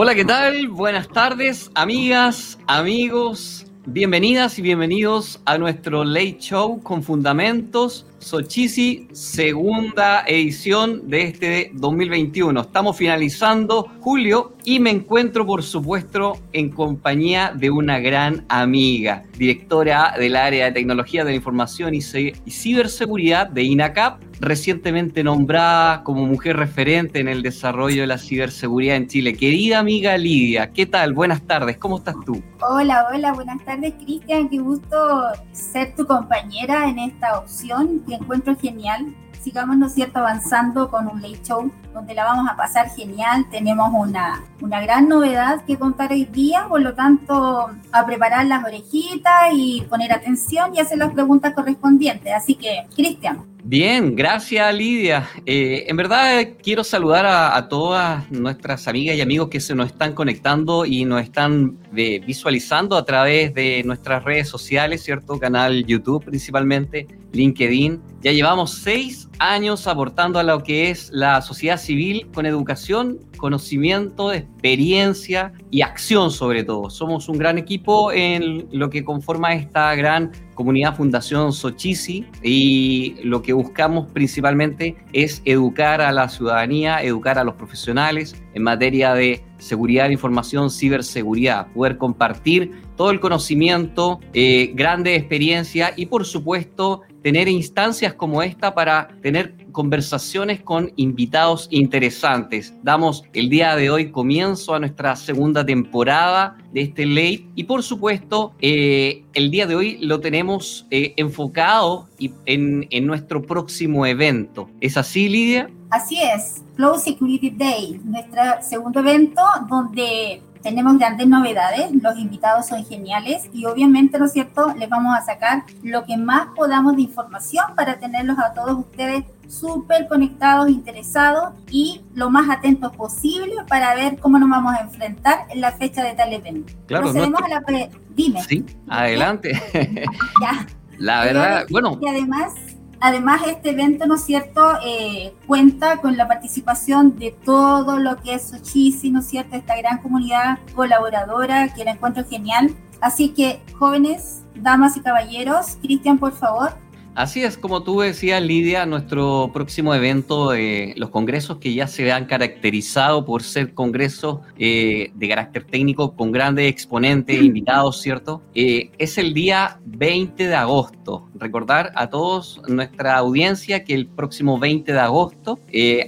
Hola, ¿qué tal? Buenas tardes, amigas, amigos. Bienvenidas y bienvenidos a nuestro Late Show con Fundamentos Sochisi, segunda edición de este 2021. Estamos finalizando julio y me encuentro, por supuesto, en compañía de una gran amiga, directora del área de tecnología de la información y, ciberseguridad de INACAP, recientemente nombrada como mujer referente en el desarrollo de la ciberseguridad en Chile. Querida amiga Lidia, ¿qué tal? Buenas tardes, ¿cómo estás tú? Hola, hola, buenas tardes Cristian, qué gusto ser tu compañera en esta opción que encuentro genial. Sigamos, ¿no cierto?, avanzando con un late show donde la vamos a pasar genial. Tenemos una, una gran novedad que contar hoy día, por lo tanto, a preparar las orejitas y poner atención y hacer las preguntas correspondientes. Así que, Cristian, Bien, gracias Lidia. Eh, en verdad quiero saludar a, todas nuestras amigas y amigos que se nos están conectando y nos están eh, visualizando a través de nuestras redes sociales, ¿cierto? Canal YouTube principalmente, LinkedIn. Ya llevamos seis años aportando a lo que es la sociedad civil con educación, conocimiento, experiencia y acción sobre todo. Somos un gran equipo en lo que conforma esta gran comunidad Fundación Sochisi y lo que buscamos principalmente es educar a la ciudadanía, educar a los profesionales en materia de seguridad de información, ciberseguridad, poder compartir todo el conocimiento, eh, grande experiencia y por supuesto tener instancias como esta para tener conversaciones con invitados interesantes. Damos el día de hoy comienzo a nuestra segunda temporada de este late y por supuesto eh, el día de hoy lo tenemos eh, enfocado en, en nuestro próximo evento. ¿Es así, Lidia? Así es, Cloud Security Day, nuestro segundo evento donde tenemos grandes novedades, los invitados son geniales y obviamente, ¿no es cierto?, les vamos a sacar lo que más podamos de información para tenerlos a todos ustedes súper conectados, interesados y lo más atentos posible para ver cómo nos vamos a enfrentar en la fecha de tal evento. Claro, Procedemos a la Dime. Sí, adelante. ya. La verdad, bueno. Y además Además, este evento, ¿no es cierto?, eh, cuenta con la participación de todo lo que es Sochisi, ¿no es cierto?, esta gran comunidad colaboradora que la encuentro genial. Así que, jóvenes, damas y caballeros, Cristian, por favor, Así es, como tú decías, Lidia, nuestro próximo evento, eh, los congresos que ya se han caracterizado por ser congresos eh, de carácter técnico con grandes exponentes, invitados, ¿cierto? Eh, es el día 20 de agosto. Recordar a todos nuestra audiencia que el próximo 20 de agosto,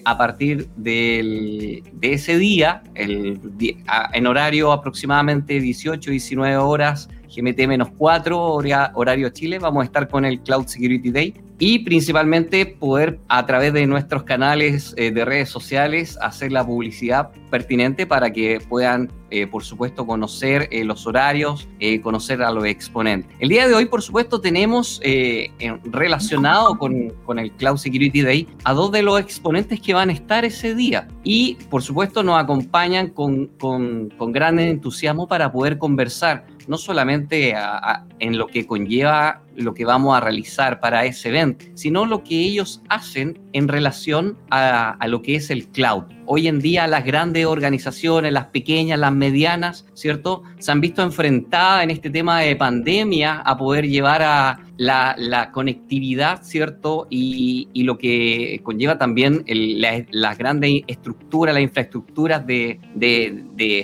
a partir de ese día, el, en horario aproximadamente 18-19 horas, GMT-4, horario Chile, vamos a estar con el Cloud Security Day y principalmente poder a través de nuestros canales eh, de redes sociales hacer la publicidad pertinente para que puedan, eh, por supuesto, conocer eh, los horarios, conocer a los exponentes. El día de hoy, por supuesto, tenemos relacionado con, con, el Cloud Security Day a dos de los exponentes que van a estar ese día y, por supuesto, nos acompañan con, con, con gran entusiasmo para poder conversar no solamente en lo que conlleva lo que vamos a realizar para ese evento, sino lo que ellos hacen en relación a, lo que es el cloud. Hoy en día las grandes organizaciones, las pequeñas, las medianas, ¿cierto? Se han visto enfrentadas en este tema de pandemia a poder llevar a la, conectividad, ¿cierto? Y, lo que conlleva también las grandes estructuras, las infraestructuras de,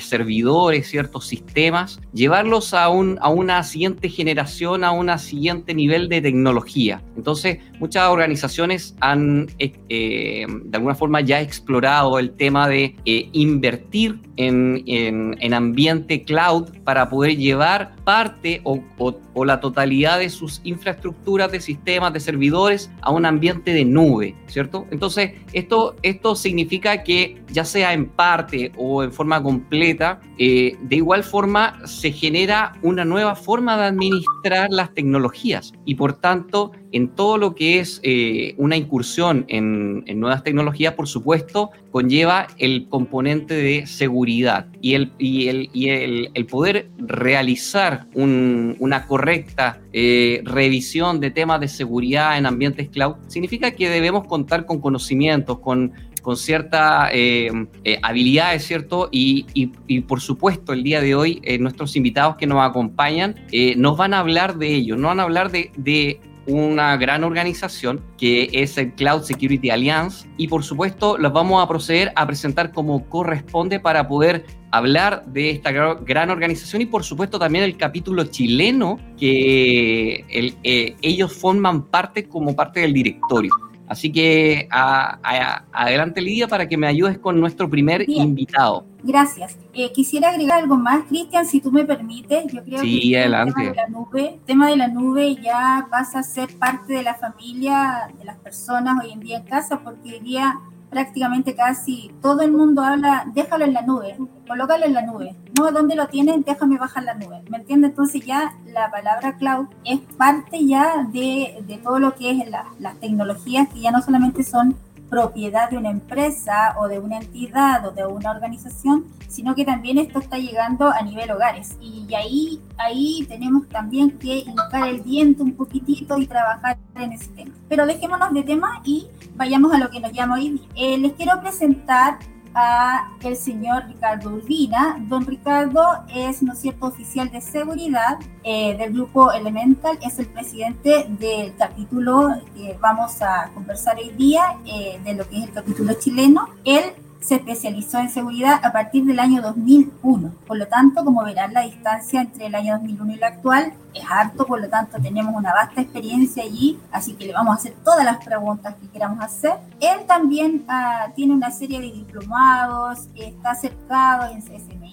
servidores, ciertos sistemas, llevarlos a, a una siguiente generación, a un siguiente nivel de tecnología. Entonces, muchas organizaciones han eh, eh, de alguna forma ya explorado el tema de eh, invertir en, en, ambiente cloud para poder llevar parte o, o, la totalidad de sus infraestructuras de sistemas, de servidores a un ambiente de nube, ¿cierto? Entonces, esto, esto significa que ya sea en parte o en forma completa, de igual forma se genera una nueva forma de administrar las tecnologías y por tanto en todo lo que es eh, una incursión en, nuevas tecnologías, por supuesto, conlleva el componente de seguridad y el, y el, y el, poder realizar una correcta eh, revisión de temas de seguridad en ambientes cloud significa que debemos contar con conocimientos, con con cierta eh, eh, habilidades, ¿cierto? Y, por supuesto, el día de hoy, nuestros invitados que nos acompañan nos van a hablar de ello, nos van a hablar de, de una gran organización que es el Cloud Security Alliance y por supuesto los vamos a proceder a presentar como corresponde para poder hablar de esta gran organización y por supuesto también el capítulo chileno que eh, ellos forman parte como parte del directorio. Así que adelante Lidia para que me ayudes con nuestro primer invitado. Gracias. Eh, quisiera agregar algo más, Cristian, si tú me permites. Yo creo sí, que adelante. El tema, de la nube, el tema de la nube ya pasa a ser parte de la familia de las personas hoy en día en casa, porque hoy día prácticamente casi todo el mundo habla, déjalo en la nube, colócalo en la nube. No, ¿dónde lo tienen? Déjame bajar la nube. ¿Me entiendes? Entonces ya la palabra cloud es parte ya de, de todo lo que es las tecnologías que ya no solamente son propiedad de una empresa o de una entidad o de una organización, sino que también esto está llegando a nivel hogares. Y ahí, ahí tenemos también que hincar el diente un poquitito y trabajar en ese tema. Pero dejémonos de tema y vayamos a lo que nos llama hoy. Eh, les quiero presentar a el señor Ricardo Urbina. Don Ricardo es, ¿no es cierto?, oficial de seguridad eh, del grupo Elemental, es el presidente del capítulo que vamos a conversar hoy día, eh, de lo que es el capítulo chileno. Él se especializó en seguridad a partir del año 2001. Por lo tanto, como verán, la distancia entre el año 2001 y el actual es harto, por lo tanto tenemos una vasta experiencia allí, así que le vamos a hacer todas las preguntas que queramos hacer. Él también ah, tiene una serie de diplomados, está acercado en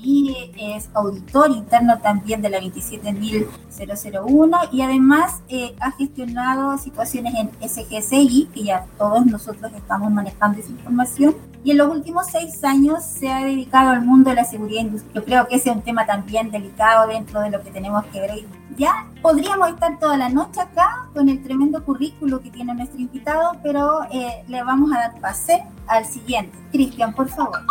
CSMI, es auditor interno también de la 27001 y además eh, ha gestionado situaciones en SGCI, que ya todos nosotros estamos manejando esa información, y en los últimos seis años se ha dedicado al mundo de la seguridad industrial. Yo creo que ese es un tema también delicado dentro de lo que tenemos que ver. Ya podríamos estar toda la noche acá con el tremendo currículo que tiene nuestro invitado, pero eh, le vamos a dar pase al siguiente. Cristian, por favor.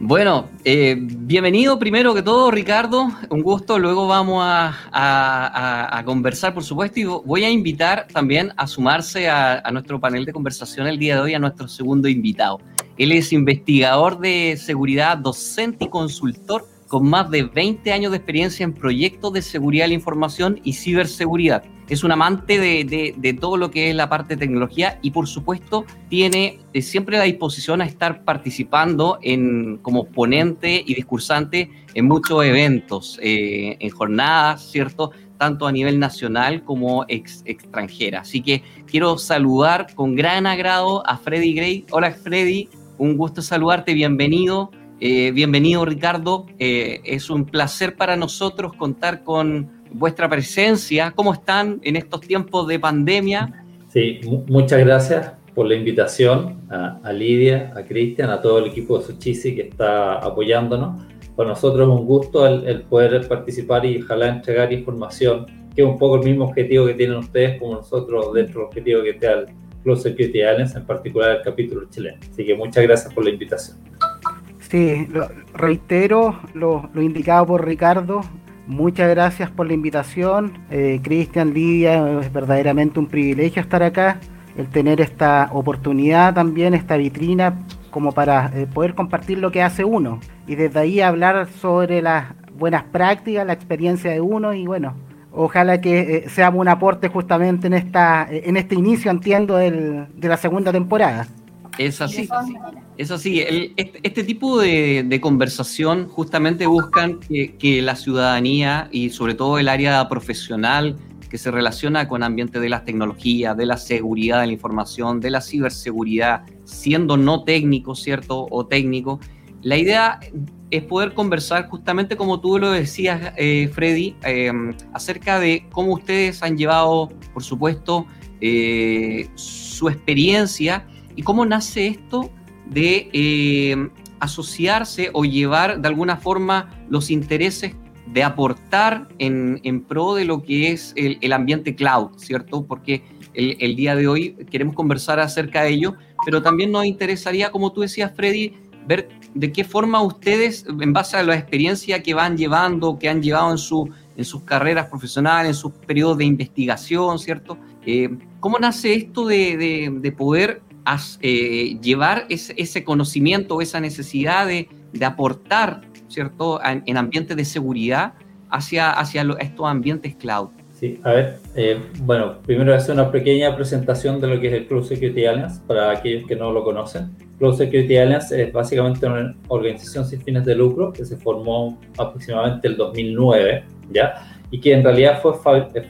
Bueno, eh, bienvenido primero que todo, Ricardo. Un gusto. Luego vamos a, conversar, por supuesto, y voy a invitar también a sumarse a, a, nuestro panel de conversación el día de hoy a nuestro segundo invitado. Él es investigador de seguridad, docente y consultor con más de 20 años de experiencia en proyectos de seguridad de la información y ciberseguridad. Es un amante de, todo lo que es la parte de tecnología y por supuesto tiene eh, siempre la disposición a estar participando en, como ponente y discursante en muchos eventos, eh, en jornadas, ¿cierto? tanto a nivel nacional como extranjera. Así que quiero saludar con gran agrado a Freddy Gray. Hola Freddy, un gusto saludarte, bienvenido. Eh, bienvenido Ricardo, eh, es un placer para nosotros contar con vuestra presencia. ¿Cómo están en estos tiempos de pandemia? Sí, muchas gracias por la invitación a, Lidia, a Cristian, a todo el equipo de Suchisi que está apoyándonos. Para nosotros es un gusto el, poder participar y ojalá entregar información, que es un poco el mismo objetivo que tienen ustedes como nosotros dentro del objetivo que te da Close Security Alliance, en particular el capítulo chileno. Así que muchas gracias por la invitación. Sí, reitero lo, indicado por Ricardo. Muchas gracias por la invitación. Eh, Cristian, Lidia, es verdaderamente un privilegio estar acá, el tener esta oportunidad también, esta vitrina, como para eh, poder compartir lo que hace uno. Y desde ahí hablar sobre las buenas prácticas, la experiencia de uno y bueno, Ojalá que eh, seamos un aporte justamente en esta eh, en este inicio, entiendo, de la segunda temporada. Es así, es así. Este, este, tipo de, conversación justamente buscan que, la ciudadanía y sobre todo el área profesional que se relaciona con ambiente de las tecnologías, de la seguridad de la información, de la ciberseguridad, siendo no técnico, ¿cierto? O técnico. La idea es poder conversar justamente como tú lo decías, eh, Freddy, em, acerca de cómo ustedes han llevado, por supuesto, eh, su experiencia y cómo nace esto de em, asociarse o llevar de alguna forma los intereses de aportar en, pro de lo que es el, ambiente cloud, ¿cierto? Porque el, el, día de hoy queremos conversar acerca de ello, pero también nos interesaría, como tú decías, Freddy, ver de qué forma ustedes, en base a la experiencia que van llevando, que han llevado en, su, en sus carreras profesionales, en sus periodos de investigación, ¿cierto? Eh, ¿Cómo nace esto de, poder eh, llevar ese, conocimiento, esa necesidad de, aportar, ¿cierto?, en, ambientes de seguridad hacia, hacia estos ambientes cloud. Sí, a ver, eh, bueno, primero voy a hacer una pequeña presentación de lo que es el Cloud Security Alliance para aquellos que no lo conocen. Cloud Security Alliance es básicamente una organización sin fines de lucro que se formó aproximadamente el 2009, ¿ya? y que en realidad fue,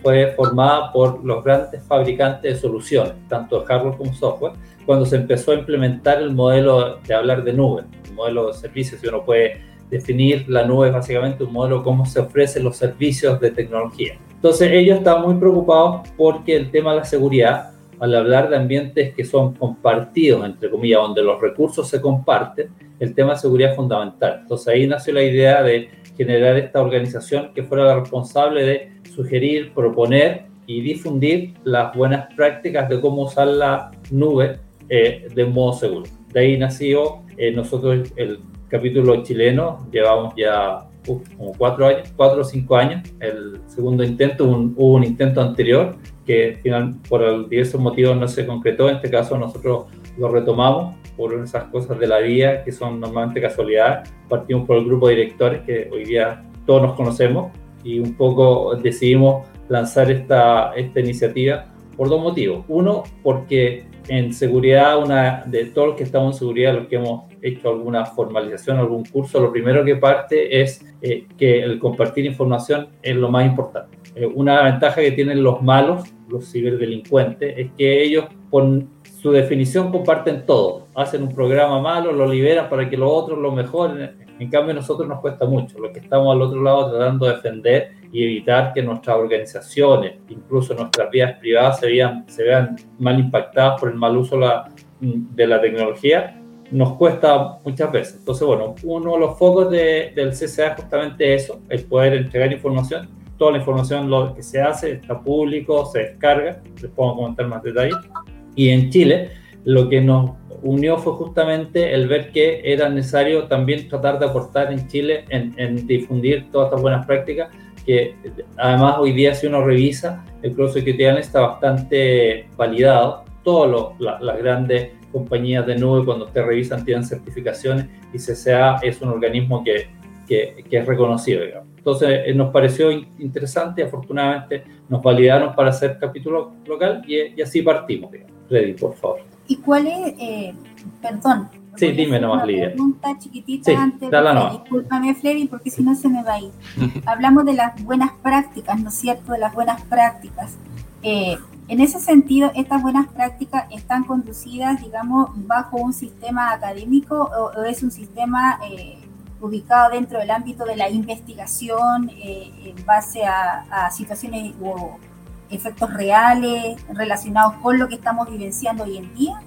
fue formada por los grandes fabricantes de soluciones, tanto de hardware como software, cuando se empezó a implementar el modelo de hablar de nube, el modelo de servicios, y uno puede definir la nube básicamente un modelo cómo se ofrecen los servicios de tecnología. Entonces ellos estaban muy preocupados porque el tema de la seguridad, al hablar de ambientes que son compartidos, entre comillas, donde los recursos se comparten, el tema de seguridad es fundamental. Entonces ahí nació la idea de generar esta organización que fuera la responsable de sugerir, proponer y difundir las buenas prácticas de cómo usar la nube eh, de modo seguro. De ahí nació eh, nosotros el capítulo chileno, llevamos ya como cuatro años, cuatro o cinco años, el segundo intento, hubo un intento anterior que final, por diversos motivos no se concretó, en este caso nosotros lo retomamos por esas cosas de la vida que son normalmente casualidades. Partimos por el grupo de directores que hoy día todos nos conocemos y un poco decidimos lanzar esta, esta iniciativa por dos motivos. Uno, porque en seguridad, una de todos los que estamos en seguridad, los que hemos hecho alguna formalización, algún curso, lo primero que parte es eh, que el compartir información es lo más importante. Eh, una ventaja que tienen los malos, los ciberdelincuentes, es que ellos con su definición comparten todo. Hacen un programa malo, lo liberan para que los otros lo mejoren. En cambio, a nosotros nos cuesta mucho. Los que estamos al otro lado tratando de defender y evitar que nuestras organizaciones, incluso nuestras vías privadas, se vean, se vean mal impactadas por el mal uso de la tecnología, nos cuesta muchas veces. Entonces, bueno, uno de los focos del CCA es justamente eso, el poder entregar información. Toda la información lo que se hace está público, se descarga, les puedo comentar más detalles y en Chile, lo que nos unió fue justamente el ver que era necesario también tratar de aportar en Chile en, difundir todas estas buenas prácticas, que además hoy día si uno revisa, el Cloud Security está bastante validado. Todas las grandes compañías de nube cuando te revisan tienen certificaciones y CCA es un organismo que, es reconocido. Entonces eh, nos pareció interesante, afortunadamente nos validaron para hacer capítulo local y, así partimos. Digamos. Freddy, por favor. ¿Y cuál es, eh, perdón? Sí, dime nomás, Lidia. pregunta chiquitita antes. Discúlpame, Freddy, porque si no se me va a ir. Hablamos de las buenas prácticas, ¿no es cierto? De las buenas prácticas. Eh, en ese sentido, estas buenas prácticas están conducidas, digamos, bajo un sistema académico o, es un sistema eh, ubicado dentro del ámbito de la investigación en base a, a situaciones o efectos reales relacionados con lo que estamos vivenciando hoy en día?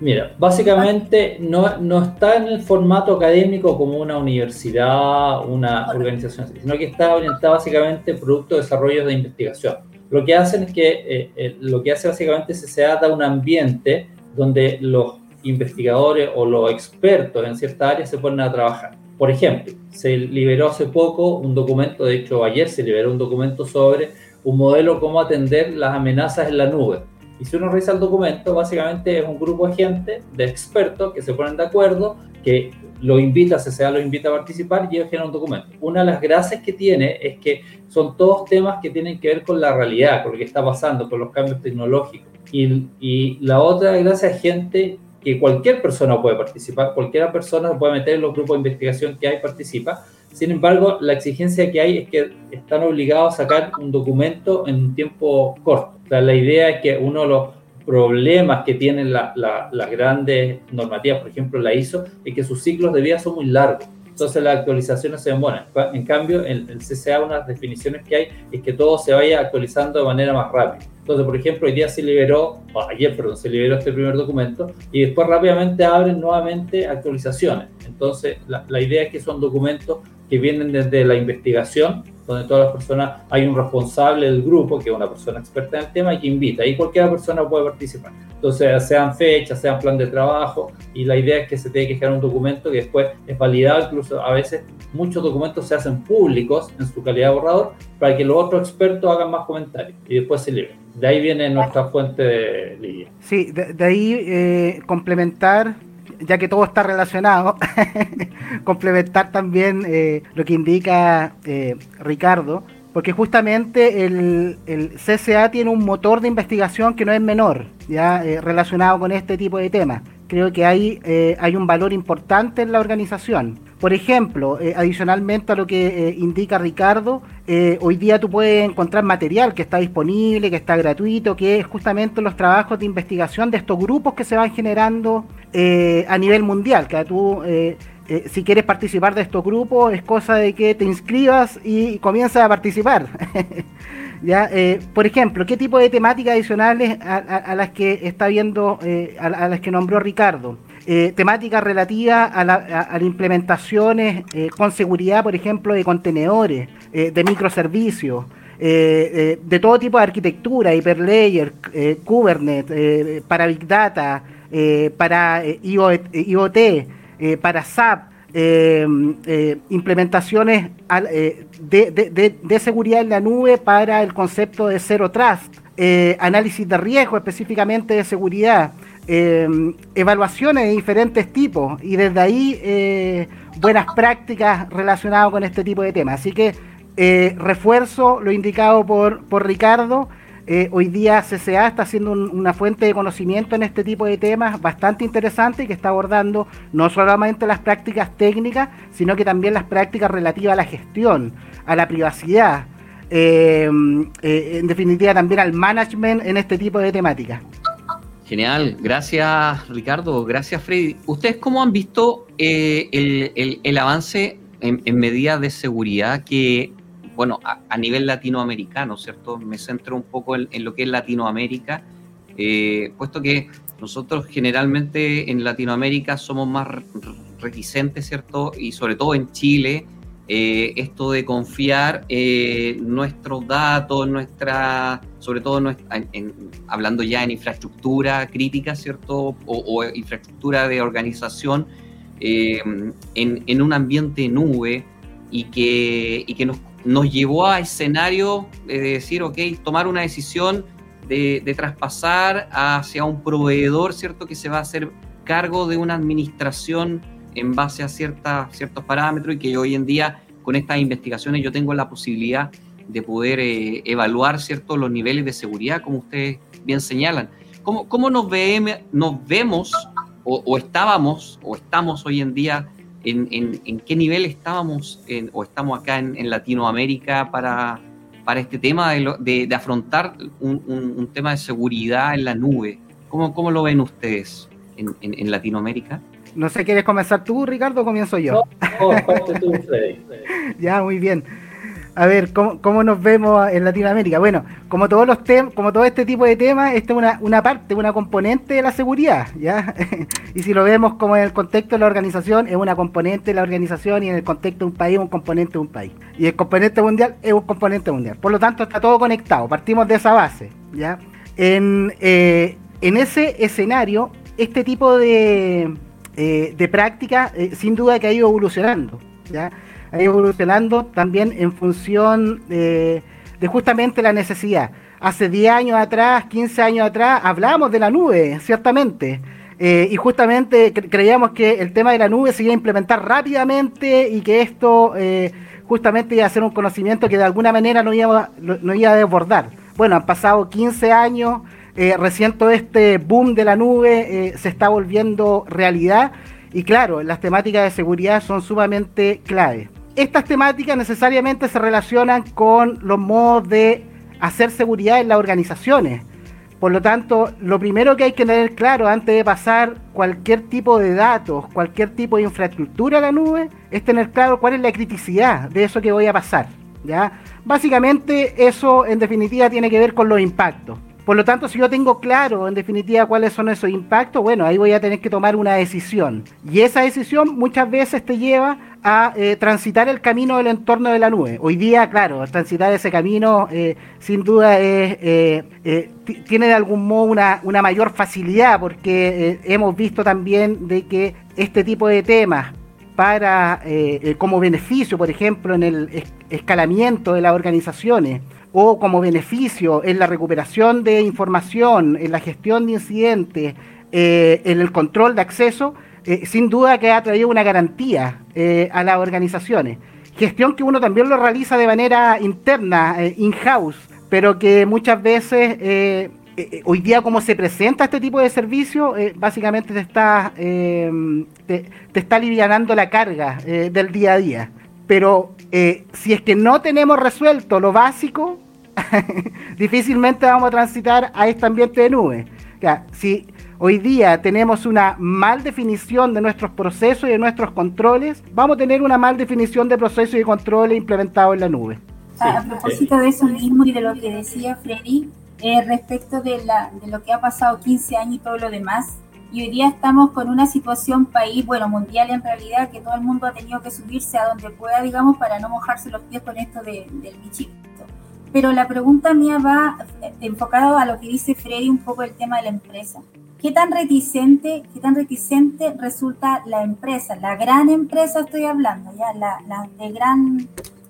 Mira, básicamente no, no está en el formato académico como una universidad, una organización, sino que está orientada básicamente en producto de desarrollo de investigación. Lo que hacen es que eh, eh, lo que hace básicamente es se da un ambiente donde los investigadores o los expertos en cierta área se ponen a trabajar. Por ejemplo, se liberó hace poco un documento, de hecho ayer se liberó un documento sobre un modelo cómo atender las amenazas en la nube. Y si uno revisa el documento, básicamente es un grupo de gente, de expertos que se ponen de acuerdo, que lo invita, CCA lo invita a participar y ellos generan un documento. Una de las gracias que tiene es que son todos temas que tienen que ver con la realidad, con lo que está pasando, con los cambios tecnológicos. Y, y la otra gracia es gente que cualquier persona puede participar, cualquier persona puede meter en los grupos de investigación que hay, participa, sin embargo, la exigencia que hay es que están obligados a sacar un documento en un tiempo corto. O sea, la idea es que uno de los problemas que tienen las grandes normativas, por ejemplo la ISO, es que sus ciclos de vida son muy largos. Entonces las actualizaciones se demoran. En cambio, en el CCA, unas definiciones que hay es que todo se vaya actualizando de manera más rápida. Entonces, por ejemplo, hoy día se liberó, ayer, perdón, se liberó este primer documento y después rápidamente abren nuevamente actualizaciones. Entonces, la, la idea es que son documentos que vienen desde la investigación donde todas las personas, hay un responsable del grupo, que es una persona experta en el tema y que invita, y cualquier persona puede participar. Entonces, sean fechas, sean plan de trabajo, y la idea es que se tiene que generar un documento que después es validado, incluso a veces muchos documentos se hacen públicos en su calidad de borrador para que los otros expertos hagan más comentarios y después se libren. De ahí viene nuestra fuente de Lidia. Sí, de, ahí eh, complementar ya que todo está relacionado, complementar también eh, lo que indica eh, Ricardo, porque justamente el, el, CCA tiene un motor de investigación que no es menor, ya eh, relacionado con este tipo de temas. Creo que hay, hay un valor importante en la organización. Por ejemplo, adicionalmente a lo que indica Ricardo, hoy día tú puedes encontrar material que está disponible, que está gratuito, que es justamente los trabajos de investigación de estos grupos que se van generando eh, a nivel mundial, que tú, eh, eh, si quieres participar de estos grupos, es cosa de que te inscribas y comiences a participar. ¿Ya? por ejemplo, ¿qué tipo de temáticas adicionales a, las que está viendo, a, las que nombró Ricardo? temáticas relativas a, las implementaciones con seguridad, por ejemplo, de contenedores, de microservicios, de todo tipo de arquitectura, Hyperlayer, Kubernetes, para Big Data, eh, para eh, IoT, eh, SAP, implementaciones de, seguridad en la nube para el concepto de Zero Trust, análisis de riesgo específicamente de seguridad, evaluaciones de diferentes tipos y desde ahí buenas prácticas relacionadas con este tipo de temas. Así que refuerzo lo indicado por, por Ricardo. Eh, hoy día CCA está siendo una fuente de conocimiento en este tipo de temas bastante interesante y que está abordando no solamente las prácticas técnicas, sino que también las prácticas relativas a la gestión, a la privacidad, eh, eh, en definitiva también al management en este tipo de temáticas. Genial, gracias Ricardo, gracias Freddy. ¿Ustedes cómo han visto el, avance en medidas de seguridad que bueno, a, nivel latinoamericano, ¿cierto? Me centro un poco en, lo que es Latinoamérica, eh, puesto que nosotros generalmente en Latinoamérica somos más reticentes, ¿cierto? Y sobre todo en Chile, eh, esto de confiar eh, nuestros datos, nuestra, sobre todo hablando ya en infraestructura crítica, ¿cierto? O, infraestructura de organización, en, en, un ambiente nube y que, y que nos nos llevó a escenario de decir, ok, tomar una decisión de, traspasar hacia un proveedor, ¿cierto? Que se va a hacer cargo de una administración en base a cierta, ciertos parámetros y que hoy en día con estas investigaciones yo tengo la posibilidad de poder eh, evaluar, ¿cierto? Los niveles de seguridad, como ustedes bien señalan. ¿Cómo, cómo nos, ve, nos vemos o estábamos o estamos hoy en día en, qué nivel estábamos o estamos acá en, Latinoamérica para, para este tema de, afrontar un, tema de seguridad en la nube. ¿Cómo, cómo lo ven ustedes en, Latinoamérica? No sé, ¿quieres comenzar tú, Ricardo, o comienzo yo? ya, muy bien a ver, ¿cómo, nos vemos en Latinoamérica? Bueno, como todos los temas, como todo este tipo de temas, esta es una, una parte, una componente de la seguridad, ¿ya? y si lo vemos como en el contexto de la organización, es una componente de la organización y en el contexto de un país, un componente de un país. Y el componente mundial es un componente mundial. Por lo tanto, está todo conectado, partimos de esa base, ¿ya? En, eh, en ese escenario, este tipo de, eh, de práctica, eh, sin duda que ha ido evolucionando, ¿ya? Ha evolucionando también en función de, justamente la necesidad. Hace 10 años atrás, 15 años atrás, hablábamos de la nube, ciertamente. Eh, y justamente creíamos que el tema de la nube se iba a implementar rápidamente y que esto eh, justamente iba a ser un conocimiento que de alguna manera no iba, no iba a desbordar. Bueno, han pasado 15 años, eh, recién todo este boom de la nube se está volviendo realidad y claro, las temáticas de seguridad son sumamente claves estas temáticas necesariamente se relacionan con los modos de hacer seguridad en las organizaciones. Por lo tanto, lo primero que hay que tener claro antes de pasar cualquier tipo de datos, cualquier tipo de infraestructura a la nube, es tener claro cuál es la criticidad de eso que voy a pasar. ¿ya? Básicamente eso en definitiva tiene que ver con los impactos. Por lo tanto, si yo tengo claro, en definitiva, cuáles son esos impactos, bueno, ahí voy a tener que tomar una decisión. Y esa decisión muchas veces te lleva a eh, transitar el camino del entorno de la nube. Hoy día, claro, transitar ese camino eh, sin duda eh, tiene de algún modo una, una mayor facilidad porque hemos visto también de que este tipo de temas para como beneficio, por ejemplo, en el escalamiento de las organizaciones, o como beneficio en la recuperación de información, en la gestión de incidentes, eh, en el control de acceso, eh, sin duda que ha traído una garantía eh, a las organizaciones. Gestión que uno también lo realiza de manera interna, in-house, pero que muchas veces hoy día como se presenta este tipo de servicio, básicamente te está, te, te, está alivianando la carga del día a día. Pero si es que no tenemos resuelto lo básico, difícilmente vamos a transitar a este ambiente de nube. si hoy día tenemos una mal definición de nuestros procesos y de nuestros controles, vamos a tener una mal definición de procesos y controles implementados en la nube. a propósito de eso mismo y de lo que decía Freddy, eh, respecto de, la, de lo que ha pasado 15 años y todo lo demás, y hoy día estamos con una situación país, bueno, mundial en realidad, que todo el mundo ha tenido que subirse a donde pueda, digamos, para no mojarse los pies con esto del bichito pero la pregunta mía va enfocada a lo que dice Freddy, un poco el tema de la empresa. ¿Qué tan reticente, qué tan reticente resulta la empresa, la gran empresa estoy hablando, ya, la, la de gran,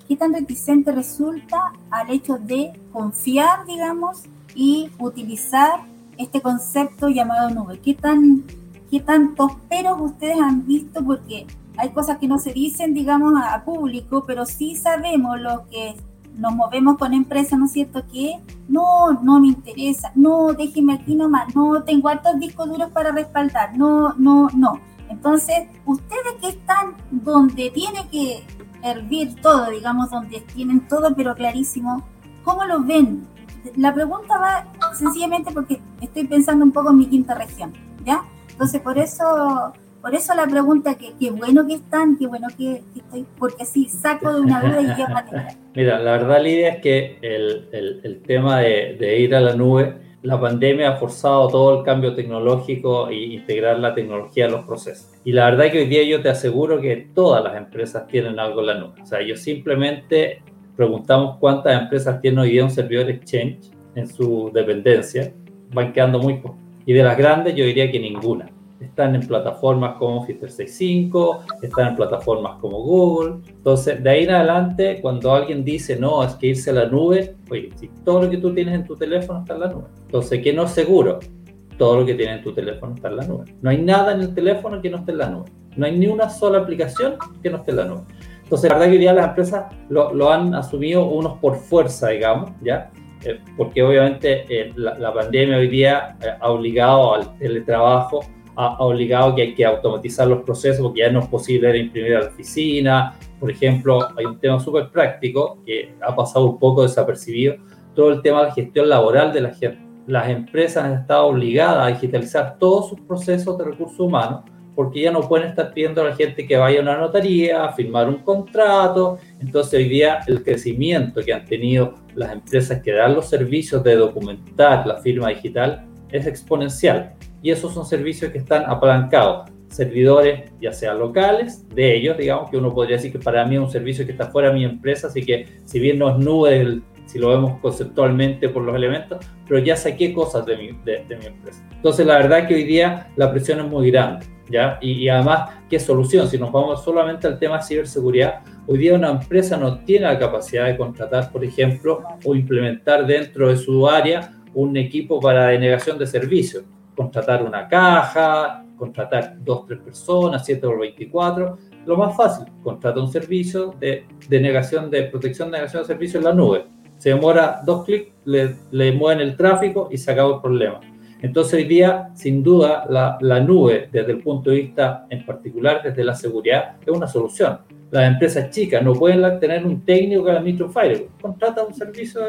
qué tan reticente resulta al hecho de confiar, digamos, y utilizar este concepto llamado nube? ¿Qué tan, qué tantos peros ustedes han visto? Porque hay cosas que no se dicen, digamos, a, público, pero sí sabemos lo que nos movemos con empresas, ¿no es cierto? Que no, no me interesa, no, déjeme aquí nomás, no, tengo altos discos duros para respaldar, no, no, no. Entonces, ustedes que están donde tiene que hervir todo, digamos, donde tienen todo pero clarísimo, ¿cómo lo ven? La pregunta va sencillamente porque estoy pensando un poco en mi quinta región, ¿ya? Entonces, por eso por eso la pregunta, que qué bueno que están, qué bueno que, estoy, porque así saco de una duda y ya Mira, la verdad, Lidia, es que el, el, tema de, ir a la nube, la pandemia ha forzado todo el cambio tecnológico e integrar la tecnología a los procesos. Y la verdad que hoy día yo te aseguro que todas las empresas tienen algo en la nube. O sea, yo simplemente preguntamos cuántas empresas tienen hoy día un servidor Exchange en su dependencia, van quedando muy pocos. Y de las grandes yo diría que ninguna están en plataformas como Office 365, están en plataformas como Google. Entonces, de ahí en adelante, cuando alguien dice, no, es que irse a la nube, oye, si todo lo que tú tienes en tu teléfono está en la nube. Entonces, ¿qué no es seguro? Todo lo que tienes en tu teléfono está en la nube. No hay nada en el teléfono que no esté en la nube. No hay ni una sola aplicación que no esté en la nube. Entonces, la verdad que hoy día las empresas lo, han asumido unos por fuerza, digamos, ¿ya? Eh, porque obviamente eh, la, pandemia hoy día eh, ha obligado al teletrabajo ha, obligado que hay que automatizar los procesos porque ya no es posible imprimir a la oficina. Por ejemplo, hay un tema súper práctico que ha pasado un poco desapercibido, todo el tema de la gestión laboral de la gente. Las empresas han estado obligadas a digitalizar todos sus procesos de recursos humanos porque ya no pueden estar pidiendo a la gente que vaya a una notaría, a firmar un contrato. Entonces hoy día el crecimiento que han tenido las empresas que dan los servicios de documentar la firma digital es exponencial y esos son servicios que están apalancados. Servidores, ya sean locales, de ellos, digamos que uno podría decir que para mí es un servicio que está fuera de mi empresa, así que si bien no es nube, si lo vemos conceptualmente por los elementos, pero ya saqué cosas de mi, empresa. Entonces, la verdad que hoy día la presión es muy grande, ¿ya? Y, además, ¿qué solución? Si nos vamos solamente al tema de ciberseguridad, hoy día una empresa no tiene la capacidad de contratar, por ejemplo, o implementar dentro de su área un equipo para denegación de servicios contratar una caja, contratar dos, tres personas, 7 por 24. Lo más fácil, contrata un servicio de, negación de protección de negación de servicio en la nube. Se demora dos clics, le, mueven el tráfico y se acaba el problema. Entonces hoy día, sin duda, la, la, nube, desde el punto de vista en particular, desde la seguridad, es una solución. Las empresas chicas no pueden tener un técnico que administre un firewall. Contrata un servicio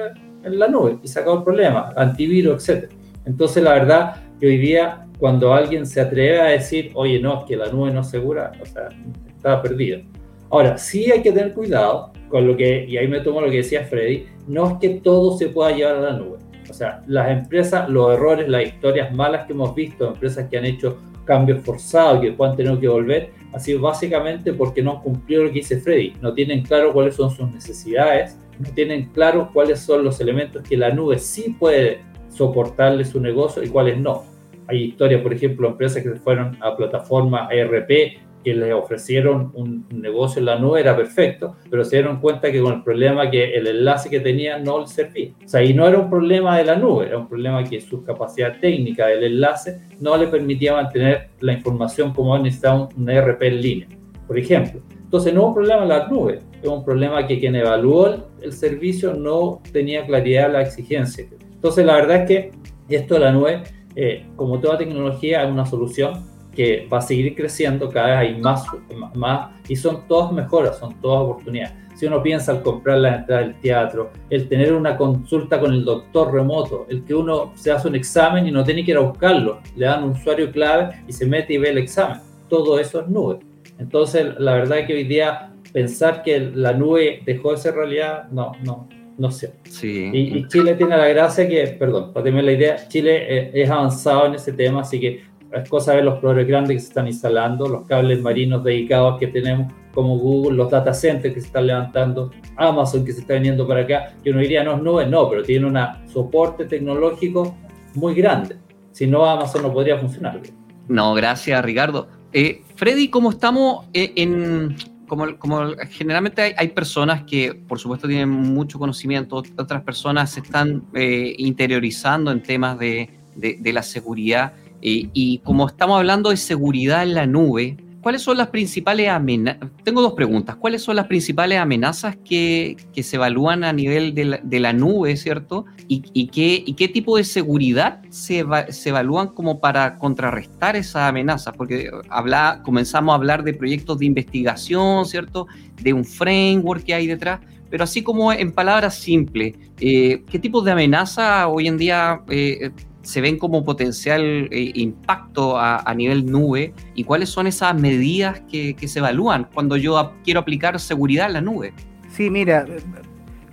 en la nube y se acaba el problema, antivirus, etc. Entonces, la verdad, que hoy día cuando alguien se atreve a decir, oye, no, es que la nube no es segura, o sea, está perdido. Ahora, sí hay que tener cuidado con lo que, y ahí me tomo lo que decía Freddy, no es que todo se pueda llevar a la nube. O sea, las empresas, los errores, las historias malas que hemos visto, empresas que han hecho cambios forzados, que han tenido que volver, ha sido básicamente porque no han cumplido lo que dice Freddy. No tienen claro cuáles son sus necesidades, no tienen claro cuáles son los elementos que la nube sí puede soportarle su negocio y cuáles no. Hay historias, por ejemplo, empresas que se fueron a plataformas ERP que les ofrecieron un, negocio en la nube era perfecto, pero se dieron cuenta que con el problema que el enlace que tenían no les servía. O sea, y no era un problema de la nube, era un problema que su capacidad técnica del enlace no le permitía mantener la información como necesitaba un ERP en línea, por ejemplo. Entonces no es un problema en la nube, es un problema que quien evaluó el servicio no tenía claridad de la exigencia. Entonces la verdad es que esto de la nube, eh, como toda tecnología, es una solución que va a seguir creciendo, cada vez hay más, más y son todas mejoras, son todas oportunidades. Si uno piensa al comprar la entrada del teatro, el tener una consulta con el doctor remoto, el que uno se hace un examen y no tiene que ir a buscarlo, le dan un usuario clave y se mete y ve el examen. Todo eso es nube. Entonces, la verdad es que hoy día pensar que la nube dejó de ser realidad, no, no, no sé. Sí. Y, Chile tiene la gracia que, perdón, para tener la idea, Chile es avanzado en ese tema, así que es cosa de ver los proveedores grandes que se están instalando, los cables marinos dedicados que tenemos como Google, los data centers que se están levantando, Amazon que se está viniendo para acá, que uno diría no es nube, no, pero tiene un soporte tecnológico muy grande. Si no, Amazon no podría funcionar. No, gracias Ricardo. Eh, Freddy, ¿cómo estamos eh, en... Como, como, generalmente hay, personas que, por supuesto, tienen mucho conocimiento, otras personas se están eh, interiorizando en temas de, de, de la seguridad. Eh, y como estamos hablando de seguridad en la nube, ¿cuáles son las principales amenazas? Tengo dos preguntas. ¿Cuáles son las principales amenazas que, se evalúan a nivel de la, nube, ¿cierto? ¿Y, qué, y, qué, tipo de seguridad se, se, evalúan como para contrarrestar esas amenazas? Porque habla, comenzamos a hablar de proyectos de investigación, ¿cierto? De un framework que hay detrás. Pero así como en palabras simples, eh, ¿qué tipo de amenaza hoy en día eh, se ven como potencial eh, impacto a, nivel nube y cuáles son esas medidas que, se evalúan cuando yo quiero aplicar seguridad en la nube. Sí, mira,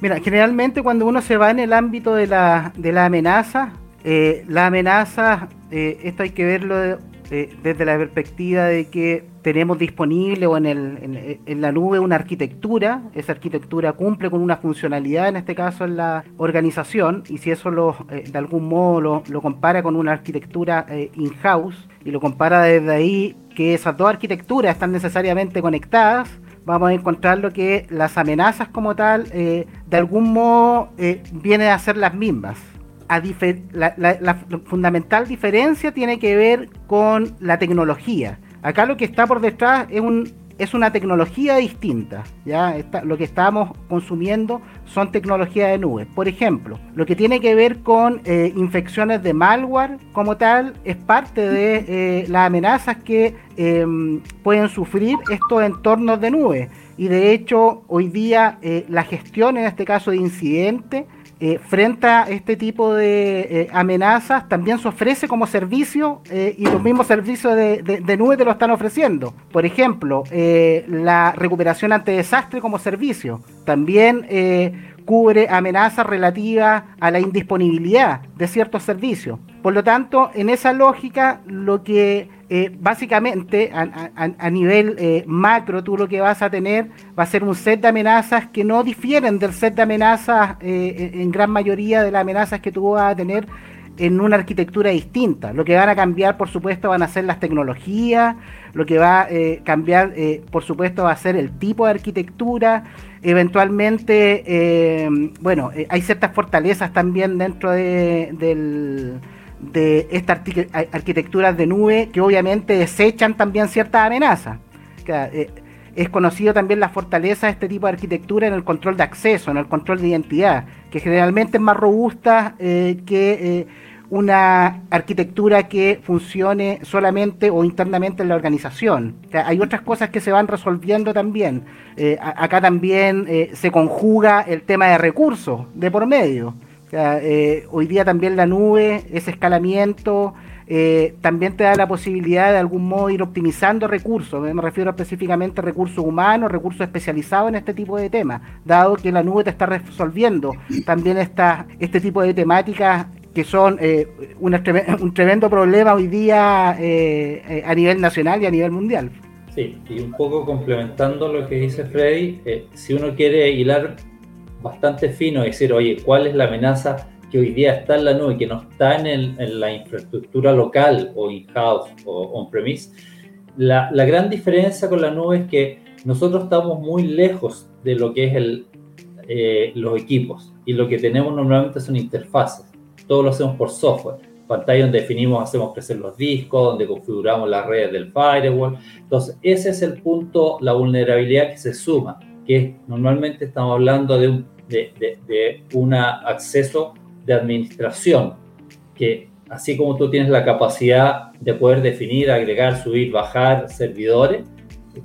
mira, generalmente cuando uno se va en el ámbito de la, de la amenaza, eh, la amenaza, eh, esto hay que verlo desde la perspectiva de que tenemos disponible o en, el, en, la nube una arquitectura, esa arquitectura cumple con una funcionalidad, en este caso en la organización, y si eso eh, de algún modo lo, compara con una arquitectura eh, in-house y lo compara desde ahí que esas dos arquitecturas están necesariamente conectadas, vamos a encontrar lo que las amenazas como tal eh, de algún modo vienen a ser las mismas la, fundamental diferencia tiene que ver con la tecnología. Acá lo que está por detrás es, un, es una tecnología distinta. ¿ya? lo que estamos consumiendo son tecnologías de nube. Por ejemplo, lo que tiene que ver con eh, infecciones de malware como tal es parte de eh, las amenazas que em, pueden sufrir estos entornos de nube. Y de hecho, hoy día eh, la gestión, en este caso de incidente, eh, frente a este tipo de eh, amenazas, también se ofrece como servicio eh, y los mismos servicios de, nube te lo están ofreciendo. Por ejemplo, la recuperación ante desastre como servicio. También cubre amenazas relativas a la indisponibilidad de ciertos servicios. Por lo tanto, en esa lógica, lo que eh, básicamente a, nivel eh, macro tú lo que vas a tener va a ser un set de amenazas que no difieren del set de amenazas eh, en gran mayoría de las amenazas que tú vas a tener en una arquitectura distinta. Lo que van a cambiar, por supuesto, van a ser las tecnologías, lo que va a cambiar, por supuesto, va a ser el tipo de arquitectura. Eventualmente, bueno, hay ciertas fortalezas también dentro del de estas arquitecturas de nube que obviamente desechan también ciertas amenazas. Eh, es conocido también la fortaleza de este tipo de arquitectura en el control de acceso, en el control de identidad, que generalmente es más robusta eh, que eh, una arquitectura que funcione solamente o internamente en la organización. hay otras cosas que se van resolviendo también. acá también se conjuga el tema de recursos de por medio. Eh, hoy día también la nube, ese escalamiento, eh, también te da la posibilidad de algún modo ir optimizando recursos. Me refiero específicamente a recursos humanos, recursos especializados en este tipo de temas, dado que la nube te está resolviendo también esta, este tipo de temáticas que son eh, un tremendo problema hoy día eh, a nivel nacional y a nivel mundial. Sí, y un poco complementando lo que dice Freddy, si uno quiere hilar bastante fino y decir, oye, ¿cuál es la amenaza que hoy día está en la nube, que no está en, la infraestructura local o in-house o on-premise, la, gran diferencia con la nube es que nosotros estamos muy lejos de lo que es el, eh, los equipos y lo que tenemos normalmente son interfaces. Todo lo hacemos por software. Pantalla donde definimos, hacemos crecer los discos, donde configuramos las redes del firewall. Entonces, ese es el punto, la vulnerabilidad que se suma, que normalmente estamos hablando de un de, de, de un acceso de administración, que así como tú tienes la capacidad de poder definir, agregar, subir, bajar servidores,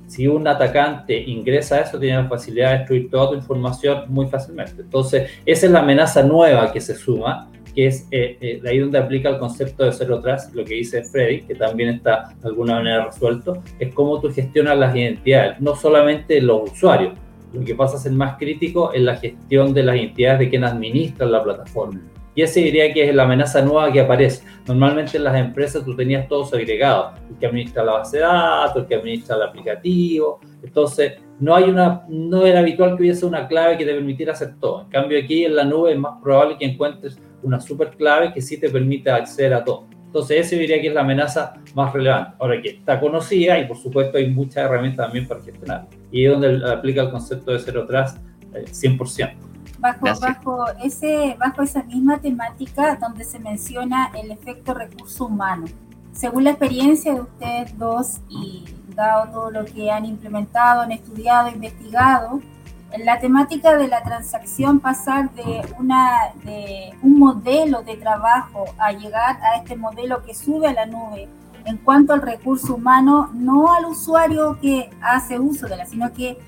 si un atacante ingresa a eso, tiene la facilidad de destruir toda tu información muy fácilmente. Entonces, esa es la amenaza nueva que se suma, que es eh, eh, ahí donde aplica el concepto de cero atrás, lo que dice Freddy, que también está de alguna manera resuelto, es cómo tú gestionas las identidades, no solamente los usuarios, lo que pasa a ser más crítico es la gestión de las entidades de quien administra la plataforma. Y ese diría que es la amenaza nueva que aparece. Normalmente en las empresas tú tenías todo segregado, el que administra la base de datos, el que administra el aplicativo. Entonces, no, hay una, no era habitual que hubiese una clave que te permitiera hacer todo. En cambio, aquí en la nube es más probable que encuentres una super clave que sí te permita acceder a todo. Entonces, ese diría que es la amenaza más relevante. Ahora que está conocida y por supuesto hay muchas herramientas también para gestionar. Y es donde aplica el concepto de cero atrás 100%. Eh, bajo, bajo, ese, bajo esa misma temática donde se menciona el efecto recurso humano. Según la experiencia de ustedes dos y dado todo lo que han implementado, han estudiado, investigado, la temática de la transacción pasar de, una, de un modelo de trabajo a llegar a este modelo que sube a la nube en cuanto al recurso humano, no al usuario que hace uso de la, sino que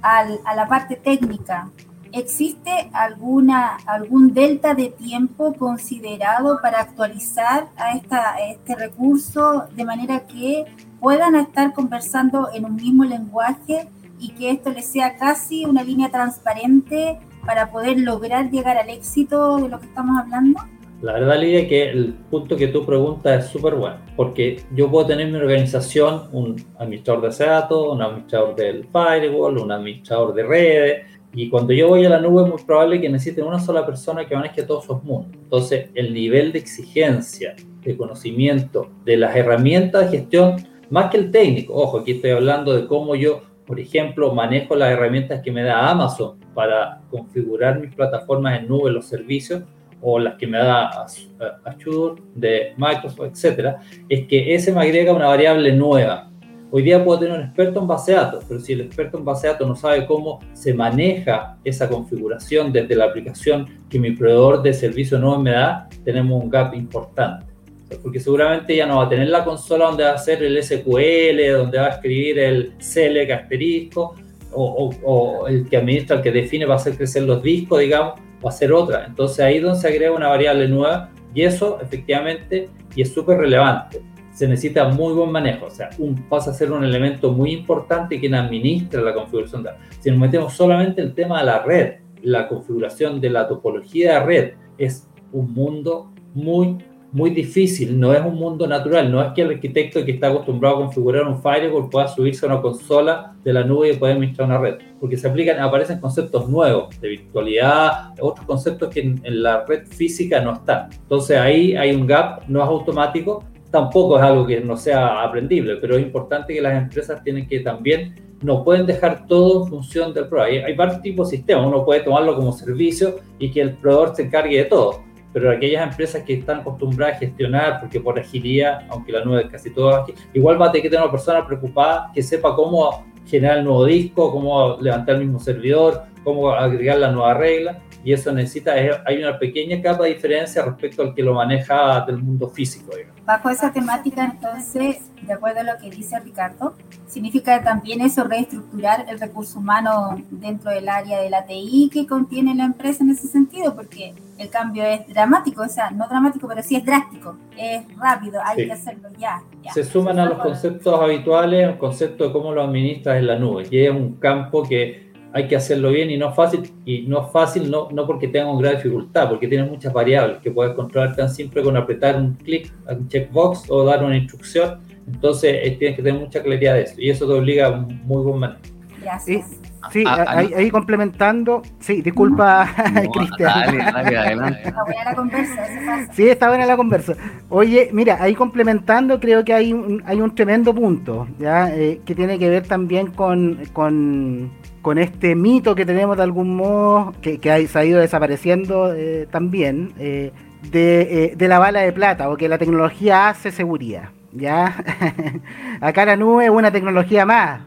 al, a la parte técnica. ¿Existe alguna, algún delta de tiempo considerado para actualizar a, esta, este recurso de manera que puedan estar conversando en un mismo lenguaje y que esto les sea casi una línea transparente para poder lograr llegar al éxito de lo que estamos hablando? La verdad, Lidia, que el punto que tú preguntas es súper bueno, porque yo puedo tener en mi organización un administrador de datos, un administrador del firewall, un administrador de redes, y cuando yo voy a la nube es muy probable que necesite una sola persona que maneje todos esos mundos. Entonces, el nivel de exigencia, de conocimiento, de las herramientas de gestión, más que el técnico, ojo, aquí estoy hablando de cómo yo por ejemplo, manejo las herramientas que me da Amazon para configurar mis plataformas en nube, los servicios, o las que me da Azure de Microsoft, etcétera, es que ese me agrega una variable nueva. Hoy día puedo tener un experto en base de datos, pero si el experto en base de datos no sabe cómo se maneja esa configuración desde la aplicación que mi proveedor de servicio no me da, tenemos un gap importante porque seguramente ya no va a tener la consola donde va a hacer el SQL, donde va a escribir el select asterisco, o, el que administra, el que define va a hacer crecer los discos, digamos, va a ser otra. Entonces ahí es donde se agrega una variable nueva y eso efectivamente, y es súper relevante, se necesita muy buen manejo, o sea, un, pasa a ser un elemento muy importante quien administra la configuración. Si nos metemos solamente el tema de la red, la configuración de la topología de red, es un mundo muy muy difícil, no es un mundo natural, no es que el arquitecto que está acostumbrado a configurar un firewall pueda subirse a una consola de la nube y poder administrar una red, porque se aplican, aparecen conceptos nuevos de virtualidad, otros conceptos que en, la red física no están. Entonces ahí hay un gap, no es automático, tampoco es algo que no sea aprendible, pero es importante que las empresas tienen que también no pueden dejar todo en función del proveedor. Hay, hay varios tipos de sistemas, uno puede tomarlo como servicio y que el proveedor se encargue de todo pero aquellas empresas que están acostumbradas a gestionar, porque por agilidad, aunque la nube casi todo aquí, igual va a tener que tener una persona preocupada que sepa cómo generar el nuevo disco, cómo levantar el mismo servidor, cómo agregar la nueva regla. y eso necesita, hay una pequeña capa de diferencia respecto al que lo maneja del mundo físico. Bajo esa temática, entonces, de acuerdo a lo que dice Ricardo, significa también eso reestructurar el recurso humano dentro del área de la TI que contiene la empresa en ese sentido, porque el cambio es dramático, o sea, no dramático, pero sí es drástico, es rápido, hay que hacerlo ya. Se suman a los conceptos habituales, el concepto de cómo lo administras en la nube, que es un campo que hay que hacerlo bien y no fácil, y no fácil no, no porque tenga una gran dificultad, porque tiene muchas variables que puedes controlar tan simple con apretar un clic, un checkbox o dar una instrucción. Entonces eh, tienes que tener mucha claridad de eso y eso te obliga a un muy buen manejo. Gracias. Sí, ah, ah, ahí, ahí, complementando, sí, disculpa, Cristian. Dale, dale, adelante. Está buena la conversa, Sí, está buena la conversa. Oye, mira, ahí complementando, creo que hay un, hay un tremendo punto, ¿ya? Eh, que tiene que ver también con, con, con este mito que tenemos de algún modo, que, que ha, ido desapareciendo eh, también, eh, de, eh, de, la bala de plata o que la tecnología hace seguridad. ¿ya? Acá la nube es una tecnología más,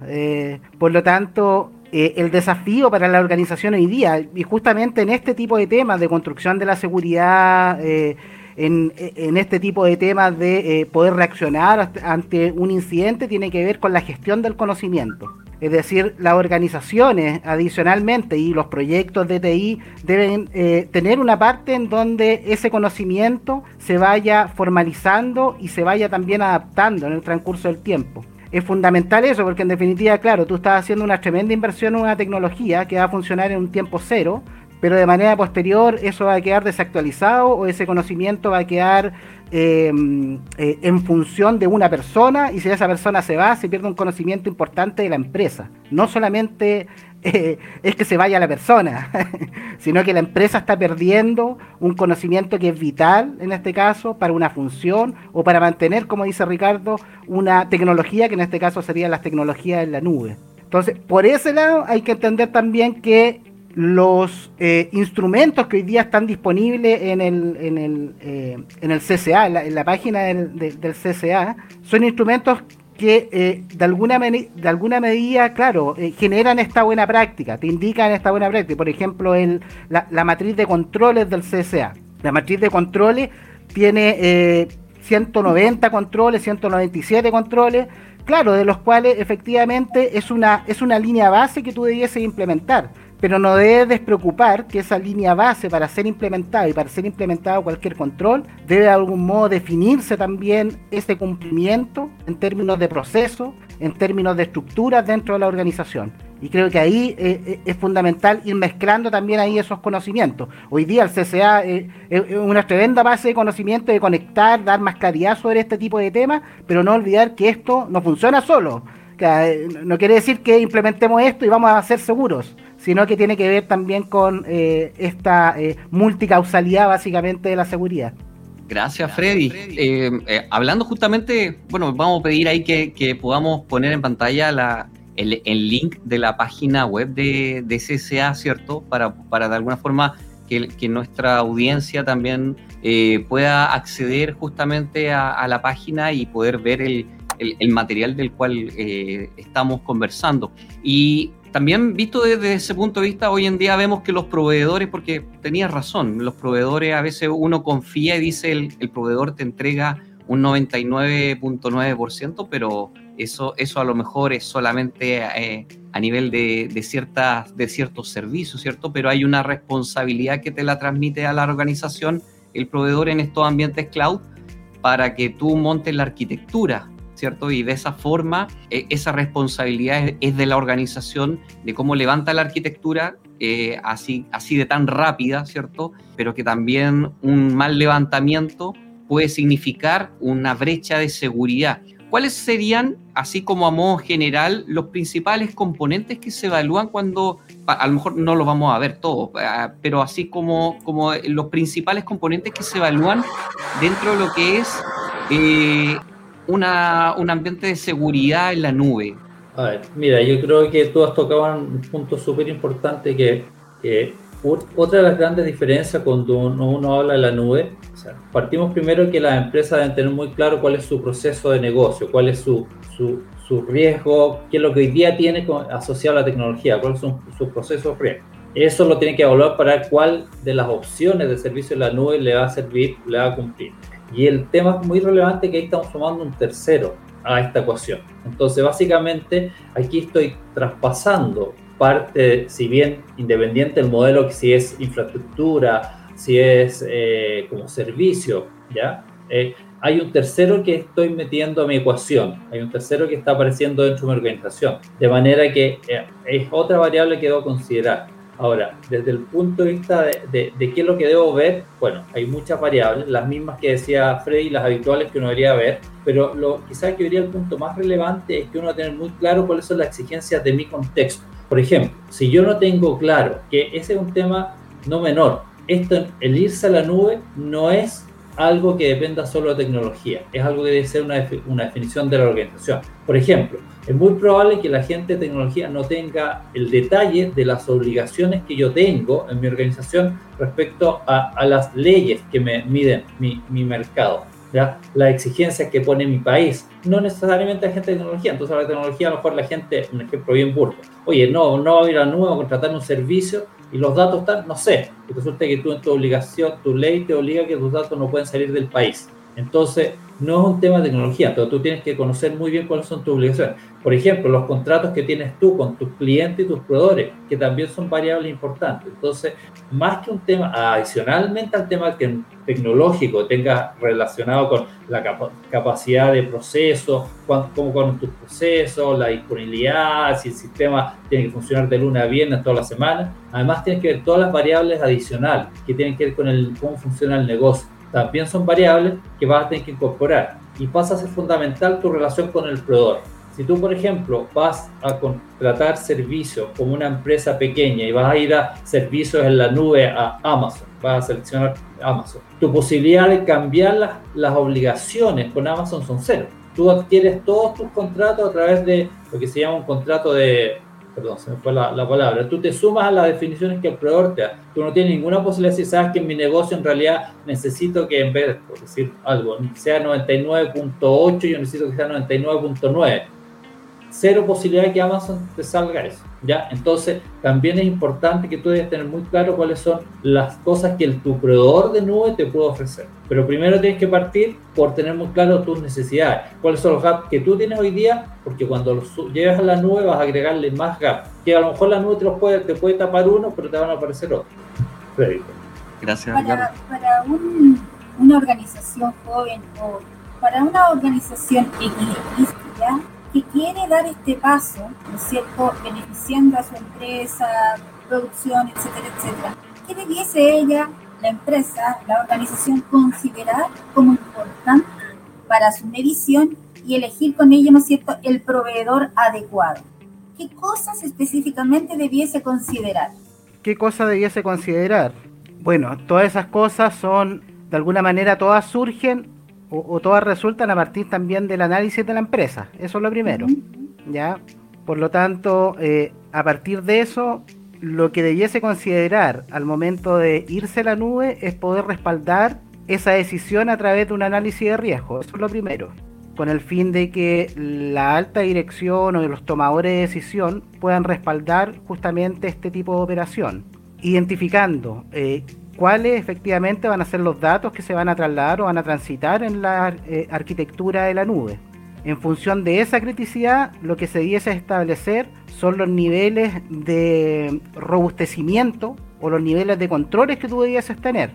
por lo tanto, el desafío para la organización hoy día, y justamente en este tipo de temas de construcción de la seguridad, en, en, este tipo de temas de poder reaccionar ante un incidente, tiene que ver con la gestión del conocimiento. Es decir, las organizaciones adicionalmente y los proyectos de TI deben eh, tener una parte en donde ese conocimiento se vaya formalizando y se vaya también adaptando en el transcurso del tiempo. Es fundamental eso porque en definitiva, claro, tú estás haciendo una tremenda inversión en una tecnología que va a funcionar en un tiempo cero, pero de manera posterior eso va a quedar desactualizado o ese conocimiento va a quedar Em, eh, en función de una persona y si esa persona se va, se pierde un conocimiento importante de la empresa. No solamente eh, es que se vaya la persona, sino que la empresa está perdiendo un conocimiento que es vital en este caso para una función o para mantener, como dice Ricardo, una tecnología que en este caso serían las tecnologías en la nube. Entonces, por ese lado hay que entender también que los eh, instrumentos que hoy día están disponibles en el, en el, eh, en el CCA, en la, página del, del, CCA, son instrumentos que eh, de, alguna de alguna medida, claro, generan esta buena práctica, te indican esta buena práctica. Por ejemplo, el, la, la, matriz de controles del CSA. La matriz de controles tiene 190 controles, 197 controles, claro, de los cuales efectivamente es una, es una línea base que tú debieses implementar pero no debe despreocupar que esa línea base para ser implementada y para ser implementado cualquier control debe de algún modo definirse también ese cumplimiento en términos de proceso, en términos de estructuras dentro de la organización. Y creo que ahí eh, eh, es fundamental ir mezclando también ahí esos conocimientos. Hoy día el CCA eh, es una tremenda base de conocimiento de conectar, dar más claridad sobre este tipo de temas, pero no olvidar que esto no funciona solo. no quiere decir que implementemos esto y vamos a ser seguros sino que tiene que ver también con eh, esta eh, multicausalidad básicamente de la seguridad. Gracias, Freddy. Eh, hablando justamente, bueno, vamos a pedir ahí que, podamos poner en pantalla la, el, link de la página web de, de CCA, ¿cierto? Para, para de alguna forma que, nuestra audiencia también pueda acceder justamente a, la página y poder ver el, el material del cual estamos conversando. Y también visto desde ese punto de vista, hoy en día vemos que los proveedores, porque tenías razón, los proveedores a veces uno confía y dice el, el proveedor te entrega un 99.9%, pero eso, eso a lo mejor es solamente eh, a nivel de, de, ciertas, de ciertos servicios, ¿cierto? Pero hay una responsabilidad que te la transmite a la organización el proveedor en estos ambientes cloud para que tú montes la arquitectura ¿cierto? Y de esa forma, e, esa responsabilidad es, de la organización, de cómo levanta la arquitectura eh, así, así de tan rápida, ¿cierto? Pero que también un mal levantamiento puede significar una brecha de seguridad. ¿Cuáles serían, así como a modo general, los principales componentes que se evalúan cuando, a lo mejor no lo vamos a ver todo, eh, pero así como, como los principales componentes que se evalúan dentro de lo que es eh, una, un ambiente de seguridad en la nube? A ver, mira, yo creo que tú has tocado un punto súper importante que, otra de las grandes diferencias cuando uno, habla de la nube, partimos primero que las empresas deben tener muy claro cuál es su proceso de negocio, cuál es su, su, su riesgo, qué es lo que hoy día tiene asociado a la tecnología, cuáles son sus procesos riesgos. Eso lo tiene que evaluar para cuál de las opciones de servicio en la nube le va a servir, le va a cumplir. Y el tema muy relevante que ahí estamos sumando un tercero a esta ecuación. Entonces, básicamente, aquí estoy traspasando parte, si bien independiente del modelo, que si es infraestructura, si es eh, como servicio, ¿ya? Eh, hay un tercero que estoy metiendo a mi ecuación, hay un tercero que está apareciendo dentro de mi organización, de manera que eh, es otra variable que debo considerar. Ahora, desde el punto de vista de, qué es lo que debo ver, bueno, hay muchas variables, las mismas que decía Freddy, las habituales que uno debería ver, pero lo, quizás que hoy el punto más relevante es que uno debe tener muy claro cuáles son las exigencias de mi contexto. Por ejemplo, si yo no tengo claro que ese es un tema no menor, esto, el irse a la nube no es algo que dependa solo de tecnología, es algo que debe ser una, una definición de la organización. Por ejemplo, es muy probable que la gente de tecnología no tenga el detalle de las obligaciones que yo tengo en mi organización respecto a, las leyes que me miden mi, mi mercado. ¿ya? las exigencias que pone mi país, no necesariamente la gente de tecnología. Entonces, la tecnología, a lo mejor la gente, un ejemplo bien burdo, oye, no, no va a ir a nuevo a contratar un servicio y los datos están, no sé, resulta que tú en tu obligación, tu ley te obliga que tus datos no pueden salir del país. Entonces, no es un tema de tecnología, pero tú tienes que conocer muy bien cuáles son tus obligaciones. Por ejemplo, los contratos que tienes tú con tus clientes y tus proveedores, que también son variables importantes. Entonces, más que un tema, adicionalmente al tema que tecnológico tenga relacionado con la capacidad de proceso, cómo con tus procesos, la disponibilidad, si el sistema tiene que funcionar de lunes a viernes toda la semana. Además, tienes que ver todas las variables adicionales que tienen que ver con el, cómo funciona el negocio también son variables que vas a tener que incorporar y pasa a ser fundamental tu relación con el proveedor. Si tú, por ejemplo, vas a contratar servicios como una empresa pequeña y vas a ir a servicios en la nube a Amazon, vas a seleccionar Amazon, tu posibilidad de cambiar las, las obligaciones con Amazon son cero. Tú adquieres todos tus contratos a través de lo que se llama un contrato de perdón, se me fue la, palabra, tú te sumas a las definiciones que el proveedor te da. Tú no tienes ninguna posibilidad si sabes que en mi negocio en realidad necesito que en vez, por decir algo, sea 99.8, yo necesito que sea 99.9 cero posibilidad de que Amazon te salga eso. ¿ya? Entonces, también es importante que tú debes tener muy claro cuáles son las cosas que el, tu proveedor de nube te puede ofrecer. Pero primero tienes que partir por tener muy claro tus necesidades, cuáles son los gaps que tú tienes hoy día, porque cuando los lleves a la nube vas a agregarle más gaps, que a lo mejor la nube te, los puede, te puede tapar uno, pero te van a aparecer otros. Gracias. Para, para una organización joven o para una organización ¿ya? Que quiere dar este paso, ¿no es cierto?, beneficiando a su empresa, producción, etcétera, etcétera. ¿Qué debiese ella, la empresa, la organización considerar como importante para su medición y elegir con ello, ¿no es cierto?, el proveedor adecuado? ¿Qué cosas específicamente debiese considerar? ¿Qué cosas debiese considerar? Bueno, todas esas cosas son, de alguna manera, todas surgen o, todas resultan a partir también del análisis de la empresa. Eso es lo primero. ¿ya? Por lo tanto, eh, a partir de eso, lo que debiese considerar al momento de irse a la nube es poder respaldar esa decisión a través de un análisis de riesgo. Eso es lo primero. Con el fin de que la alta dirección o los tomadores de decisión puedan respaldar justamente este tipo de operación. Identificando eh, cuáles efectivamente van a ser los datos que se van a trasladar o van a transitar en la eh, arquitectura de la nube. En función de esa criticidad, lo que se diese establecer son los niveles de robustecimiento o los niveles de controles que tú debieses tener.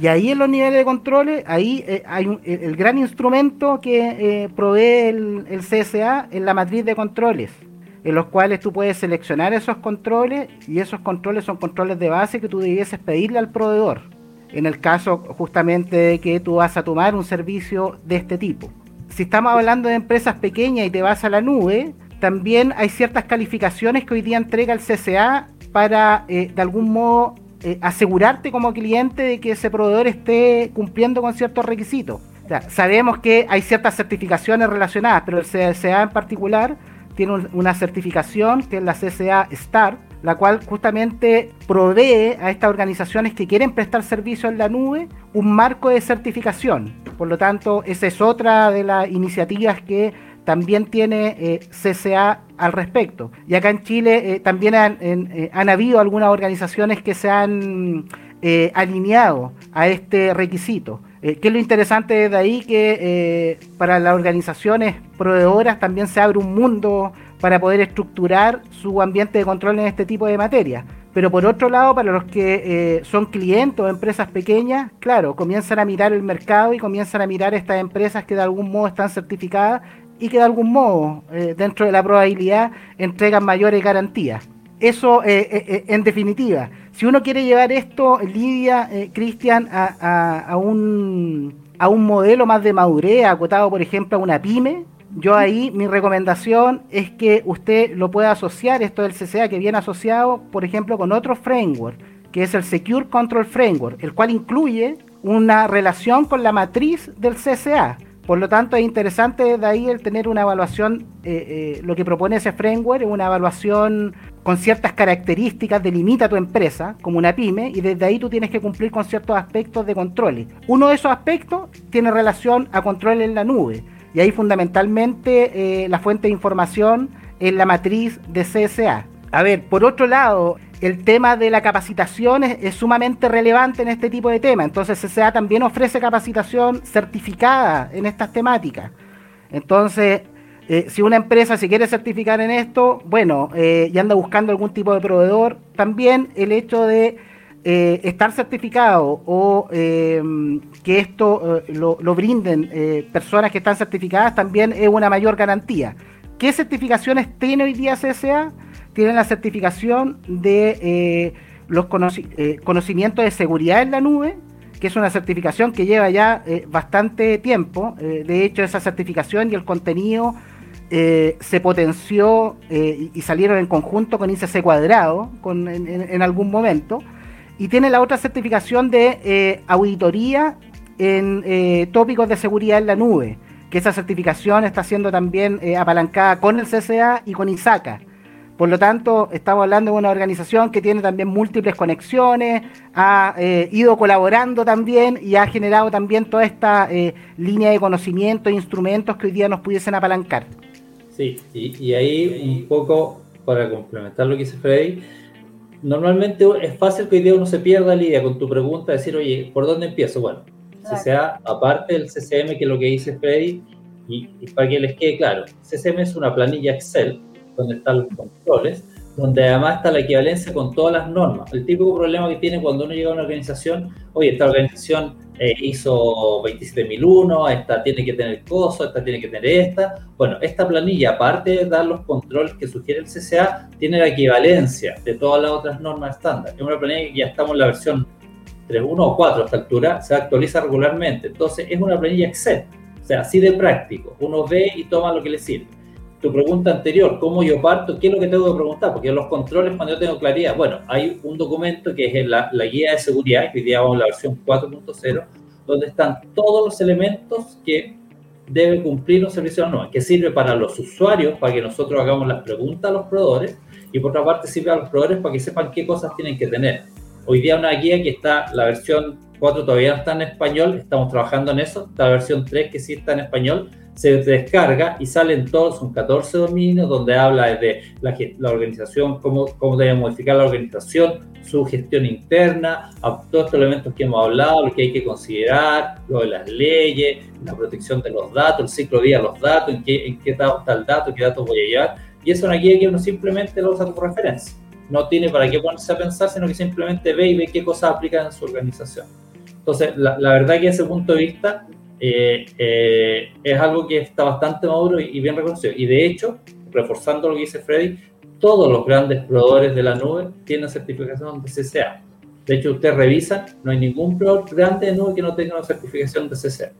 Y ahí en los niveles de controles, ahí eh, hay el gran instrumento que eh, provee el, el CSA en la matriz de controles en los cuales tú puedes seleccionar esos controles y esos controles son controles de base que tú debieses pedirle al proveedor. En el caso justamente de que tú vas a tomar un servicio de este tipo. Si estamos hablando de empresas pequeñas y te vas a la nube, también hay ciertas calificaciones que hoy día entrega el CCA para eh, de algún modo eh, asegurarte como cliente de que ese proveedor esté cumpliendo con ciertos requisitos. sabemos que hay ciertas certificaciones relacionadas, pero el CCA en particular tiene una certificación que es la CCA STAR, la cual justamente provee a estas organizaciones que quieren prestar servicio en la nube un marco de certificación. Por lo tanto, esa es otra de las iniciativas que también tiene eh, CCA al respecto. Y acá en Chile eh, también han, han, habido algunas organizaciones que se han alineado a este requisito. ¿Qué es lo interesante de ahí? Que para las organizaciones proveedoras también se abre un mundo para poder estructurar su ambiente de control en este tipo de materia. Pero por otro lado, para los que eh, son clientes o empresas pequeñas, claro, comienzan a mirar el mercado y comienzan a mirar estas empresas que de algún modo están certificadas y que de algún modo, eh, dentro de la probabilidad, entregan mayores garantías. Eso, eh, en definitiva, si uno quiere llevar esto, Lidia, Cristian, a, a, un, a un modelo más de madurez, acotado, por ejemplo, a una pyme, yo ahí mi recomendación es que usted lo pueda asociar, esto del CCA que viene asociado, por ejemplo, con otro framework, que es el Secure Control Framework, el cual incluye una relación con la matriz del CCA. Por lo tanto, es interesante de ahí el tener una evaluación, eh, eh, lo que propone ese framework es una evaluación con ciertas características, delimita tu empresa como una pyme y desde ahí tú tienes que cumplir con ciertos aspectos de controles. Uno de esos aspectos tiene relación a control en la nube y ahí fundamentalmente eh, la fuente de información es la matriz de CSA. A ver, por otro lado, el tema de la capacitación es, sumamente relevante en este tipo de temas. Entonces CSA también ofrece capacitación certificada en estas temáticas. Entonces, eh, si una empresa se quiere certificar en esto, bueno, eh, y anda buscando algún tipo de proveedor, también el hecho de eh, estar certificado o em, que esto eh, lo, brinden eh, personas que están certificadas también es una mayor garantía. ¿Qué certificaciones tiene hoy día CSA? Tienen la certificación de los conocimientos de seguridad en la nube, que es una certificación que lleva ya bastante tiempo. de hecho, esa certificación y el contenido se potenció y salieron en conjunto con ICC cuadrado en, algún momento y tiene la otra certificación de eh, auditoría en eh, tópicos de seguridad en la nube, que esa certificación está siendo también eh, apalancada con el CCA y con ISACA. Por lo tanto, estamos hablando de una organización que tiene también múltiples conexiones, ha ido colaborando también y ha generado también toda esta línea de conocimiento e instrumentos que hoy día nos pudiesen apalancar. Sí, y, y ahí un poco para complementar lo que dice Freddy, normalmente es fácil que hoy día uno se pierda, Lidia, con tu pregunta, decir, oye, ¿por dónde empiezo? Bueno, CCA, aparte del CCM, que es lo que dice Freddy, y, para que les quede claro, CCM es una planilla Excel donde están los controles, donde además está la equivalencia con todas las normas. El típico problema que tiene cuando uno llega a una organización, oye, esta organización eh, hizo 27001, esta tiene que tener coso, esta tiene que tener esta. Bueno, esta planilla, aparte de dar los controles que sugiere el CCA, tiene la equivalencia de todas las otras normas estándar. Es una planilla que ya estamos en la versión 3.1 o 4 a esta altura, se actualiza regularmente. Entonces, es una planilla Excel, o sea, así de práctico. Uno ve y toma lo que le sirve tu pregunta anterior, ¿cómo yo parto? ¿Qué es lo que tengo que preguntar? Porque los controles, cuando yo tengo claridad, bueno, hay un documento que es la, la guía de seguridad, que hoy día vamos en la versión 4.0, donde están todos los elementos que debe cumplir un servicio no que sirve para los usuarios, para que nosotros hagamos las preguntas a los proveedores, y por otra parte sirve a los proveedores para que sepan qué cosas tienen que tener. Hoy día una guía que está, la versión 4 todavía no está en español, estamos trabajando en eso, está la versión 3 que sí está en español, se descarga y salen todos, son 14 dominios donde habla de la, la organización, cómo, cómo debe modificar la organización, su gestión interna, a todos estos elementos que hemos hablado, lo que hay que considerar, lo de las leyes, la protección de los datos, el ciclo de vida de los datos, en qué, en qué está el dato, qué datos voy a llevar. Y es una guía que uno simplemente lo usa como referencia. No tiene para qué ponerse a pensar, sino que simplemente ve y ve qué cosas aplican en su organización. Entonces, la, la verdad que ese punto de vista eh, eh, es algo que está bastante maduro y, bien reconocido. Y de hecho, reforzando lo que dice Freddy, todos los grandes proveedores de la nube tienen certificación de CCA. De hecho, usted revisa, no hay ningún proveedor grande de nube que no tenga una certificación de CCA.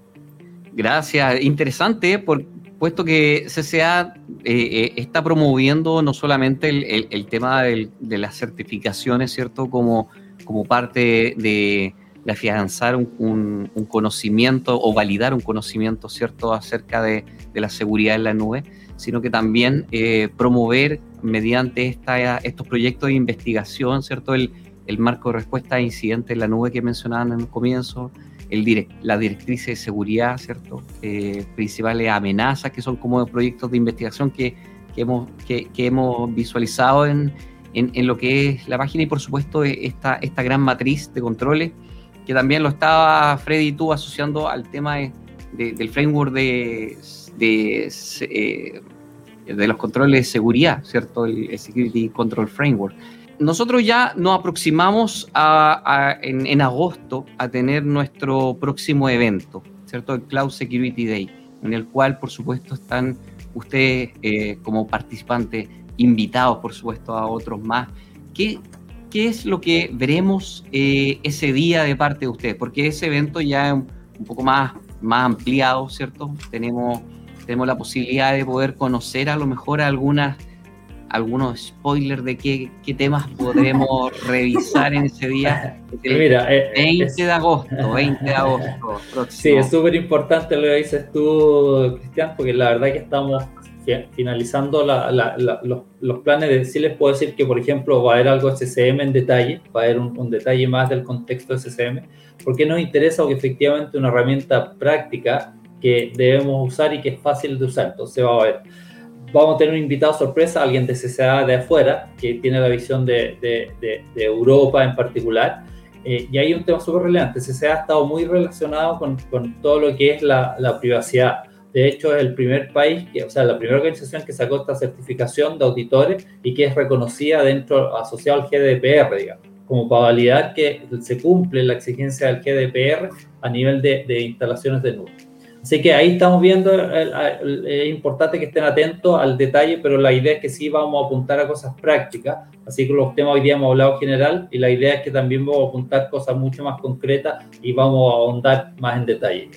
Gracias, interesante, por, puesto que CCA eh, está promoviendo no solamente el, tema de las certificaciones, ¿cierto? Como, como parte de, de afianzar un, conocimiento o validar un conocimiento cierto acerca de, la seguridad en la nube, sino que también eh, promover mediante esta, estos proyectos de investigación, cierto, el, marco de respuesta a incidentes en la nube que mencionaban en el comienzo, el la directriz de seguridad, ¿cierto? Eh, principales amenazas que son como proyectos de investigación que, hemos, que, hemos visualizado en, en, lo que es la página y por supuesto esta, esta gran matriz de controles que también lo estaba Freddy tú asociando al tema del framework de, de, eh, de, los controles de seguridad, ¿cierto? El, Security Control Framework. Nosotros ya nos aproximamos a, en, agosto a tener nuestro próximo evento, ¿cierto? El Cloud Security Day, en el cual, por supuesto, están ustedes eh, como participantes invitados, por supuesto, a otros más. ¿Qué, ¿Qué es lo que veremos eh, ese día de parte de ustedes? Porque ese evento ya es un poco más, más ampliado, ¿cierto? Tenemos, tenemos la posibilidad de poder conocer a lo mejor algunas algunos spoilers de qué, qué temas podremos revisar en ese día. Mira, 20 eh, de agosto, 20 de agosto. Sí, es súper importante lo que dices tú, Cristian, porque la verdad que estamos finalizando los, planes, de, sí les puedo decir que, por ejemplo, va a haber algo SCM en detalle, va a haber un, detalle más del contexto de SCM, porque nos interesa que efectivamente una herramienta práctica que debemos usar y que es fácil de usar. Entonces va a haber, vamos a tener un invitado sorpresa, alguien de CCA de afuera, que tiene la visión de, de, Europa en particular. Eh, y hay un tema súper relevante. CCA ha estado muy relacionado con, con todo lo que es la, la privacidad de hecho, es el primer país, que, o sea, la primera organización que sacó esta certificación de auditores y que es reconocida dentro, asociado al GDPR, digamos, como para validar que se cumple la exigencia del GDPR a nivel de, instalaciones de nube. Así que ahí estamos viendo, es importante que estén atentos al detalle, pero la idea es que sí vamos a apuntar a cosas prácticas, así que los temas hoy día hemos hablado general y la idea es que también vamos a apuntar cosas mucho más concretas y vamos a ahondar más en detalle.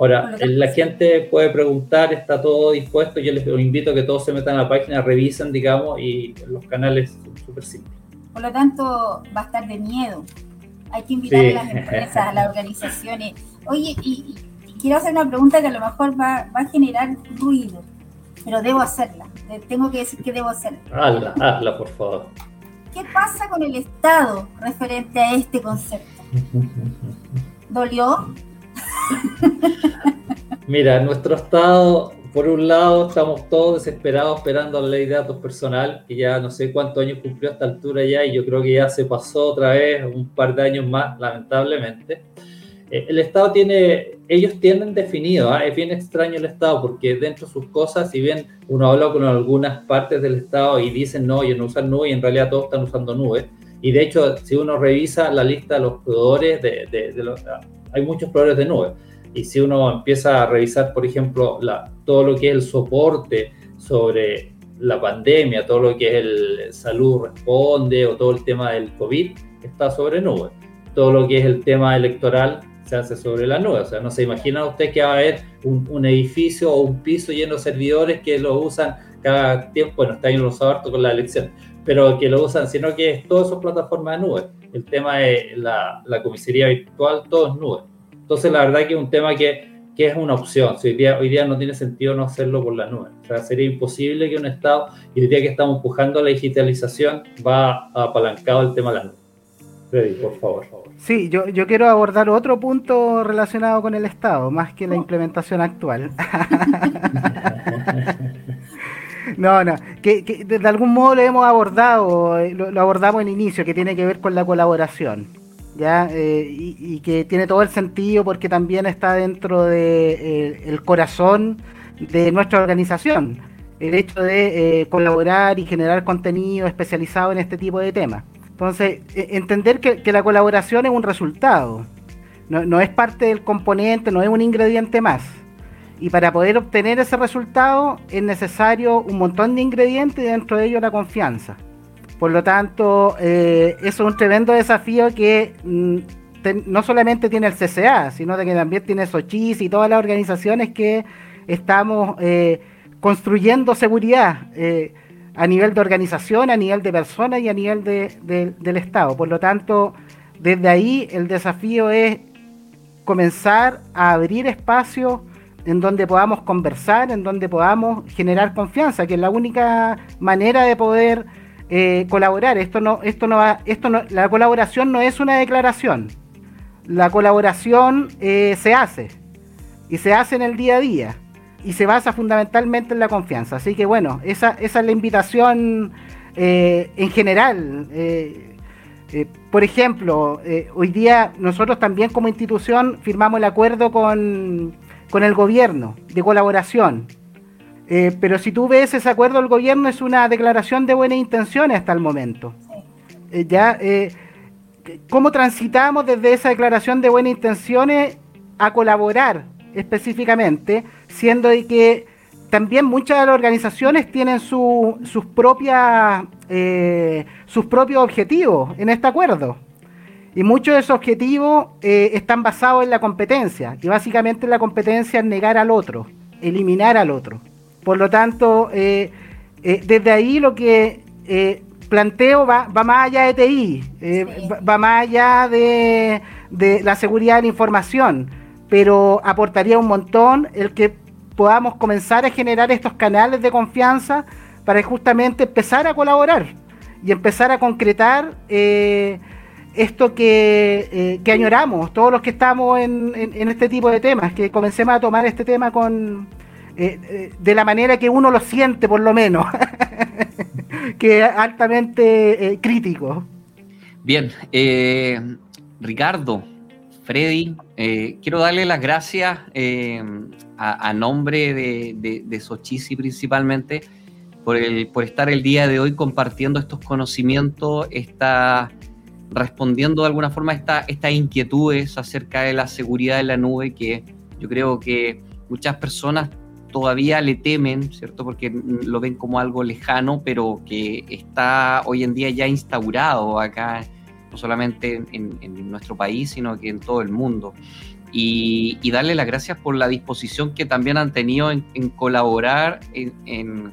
Ahora, la gente puede preguntar, está todo dispuesto, yo les invito a que todos se metan a la página, revisen, digamos, y los canales son súper simples. Por lo tanto, va a estar de miedo. Hay que invitar a las empresas, a las organizaciones. Oye, y, quiero hacer una pregunta que a lo mejor va, a generar ruido, pero debo hacerla. Tengo que decir que debo hacerla. Hazla, hazla, por favor. ¿Qué pasa con el Estado referente a este concepto? ¿Dolió? Mira, nuestro estado, por un lado, estamos todos desesperados esperando la ley de datos personal, que ya no sé cuántos años cumplió a esta altura ya, y yo creo que ya se pasó otra vez, un par de años más, lamentablemente. Eh, el Estado tiene, ellos tienen definido, ¿ah? es bien extraño el Estado, porque dentro de sus cosas, si bien uno habla con algunas partes del Estado y dicen no, ellos no usan nube, y en realidad todos están usando nube, y de hecho, si uno revisa la lista de los proveedores de, de los hay muchos proveedores de nube. Y si uno empieza a revisar, por ejemplo, la, todo lo que es el soporte sobre la pandemia, todo lo que es el salud responde o todo el tema del COVID, está sobre nube. Todo lo que es el tema electoral se hace sobre la nube. O sea, no se imagina usted que va a haber un, edificio o un piso lleno de servidores que lo usan cada tiempo, bueno, está en los harto con la elección, pero que lo usan, sino que es todas son plataformas de nube el tema de la, comisaría virtual, todo es nube. Entonces, la verdad que es un tema que, es una opción. hoy, día, hoy día no tiene sentido no hacerlo por la nube. O sea, sería imposible que un Estado, y hoy día que estamos empujando la digitalización, va apalancado el tema de la nube. Freddy, por favor. Sí, yo, yo quiero abordar otro punto relacionado con el Estado, más que la oh. implementación actual. No, no, que, de algún modo lo hemos abordado, eh, lo, abordamos en inicio, que tiene que ver con la colaboración, ¿ya? Eh, y, que tiene todo el sentido porque también está dentro del de, eh, corazón de nuestra organización, el hecho de colaborar y generar contenido especializado en este tipo de temas. Entonces, e, entender que, la colaboración es un resultado, no es parte del componente, no es un ingrediente más. Y para poder obtener ese resultado es necesario un montón de ingredientes y dentro de ellos la confianza. Por lo tanto, eh, eso es un tremendo desafío que mm, no solamente tiene el CCA, sino que también tiene Sochis y todas las organizaciones que estamos eh, construyendo seguridad eh, a nivel de organización, a nivel de personas y a nivel del Estado. Por lo tanto, desde ahí el desafío es comenzar a abrir espacios en donde podamos conversar, en donde podamos generar confianza, que es la única manera de poder eh, colaborar. Esto no, esto no va, esto no, la colaboración no es una declaración. la colaboración eh, se hace y se hace en el día a día y se basa fundamentalmente en la confianza. Así que bueno, esa, es la invitación eh, en general. Por ejemplo, hoy día nosotros también como institución firmamos el acuerdo con, con el gobierno de colaboración. pero si tú ves ese acuerdo del gobierno es una declaración de buenas intenciones hasta el momento. ya cómo transitamos desde esa declaración de buenas intenciones a colaborar específicamente, siendo de que también muchas de las organizaciones tienen sus, propias, eh, sus propios objetivos en este acuerdo. Y muchos de esos objetivos eh, están basados en la competencia. Y básicamente la competencia es negar al otro, eliminar al otro. Por lo tanto, eh, desde ahí lo que planteo va, va más allá de TI, eh, va, más allá de, la seguridad de la información, pero aportaría un montón el que podamos comenzar a generar estos canales de confianza para justamente empezar a colaborar y empezar a concretar eh, esto que, eh, que, añoramos, todos los que estamos en, en, este tipo de temas, que comencemos a tomar este tema con de la manera que uno lo siente por lo menos. que es altamente eh, crítico. Bien, eh, Ricardo, Freddy, eh, quiero darle las gracias a, nombre de, de, Sochisi principalmente por, el, por estar el día de hoy compartiendo estos conocimientos, está respondiendo de alguna forma a estas inquietudes acerca de la seguridad de la nube que yo creo que muchas personas todavía le temen, ¿cierto? Porque lo ven como algo lejano, pero que está hoy en día ya instaurado acá, no solamente en, nuestro país, sino que en todo el mundo. Y, darle las gracias por la disposición que también han tenido en, colaborar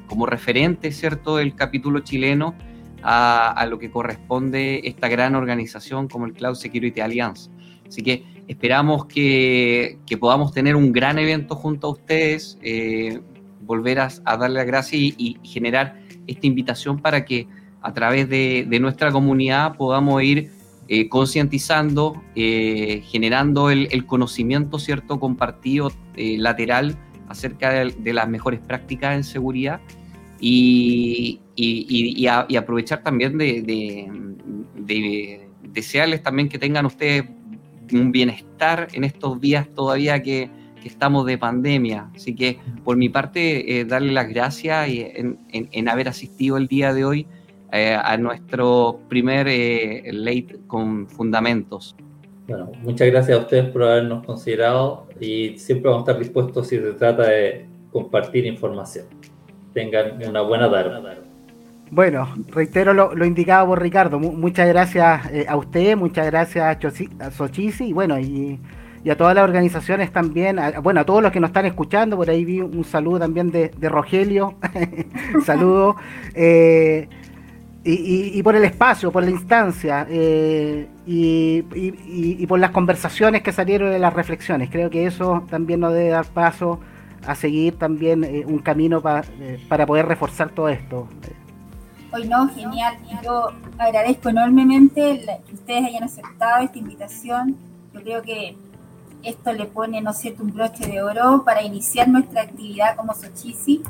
como referente, ¿cierto?, del capítulo chileno a, a lo que corresponde esta gran organización como el Cloud Security Alliance. Así que esperamos que, podamos tener un gran evento junto a ustedes, eh, volver a, darle la gracia y, generar esta invitación para que a través de, nuestra comunidad podamos ir eh, concientizando, eh, generando el, conocimiento cierto compartido lateral acerca de, las mejores prácticas en seguridad y, aprovechar también de desearles también que tengan ustedes un bienestar en estos días todavía que, estamos de pandemia. Así que por mi parte, eh, darle las gracias en, haber asistido el día de hoy eh, a nuestro primer eh, late con fundamentos. Bueno, muchas gracias a ustedes por habernos considerado y siempre vamos a estar dispuestos si se trata de compartir información. Tengan una buena tarde. Bueno, reitero lo, indicado por Ricardo. muchas gracias eh, a usted, muchas gracias a, Sochisi y bueno, y, a todas las organizaciones también. bueno, a todos los que nos están escuchando. Por ahí vi un saludo también de, Rogelio. saludo. Eh, y, por el espacio, por la instancia eh, y, por las conversaciones que salieron de las reflexiones. Creo que eso también nos debe dar paso a seguir también un camino para poder reforzar todo esto. Hoy no, genial. Yo agradezco enormemente que ustedes hayan aceptado esta invitación. Yo creo que esto le pone, ¿no es cierto?, un broche de oro para iniciar nuestra actividad como Sochisi.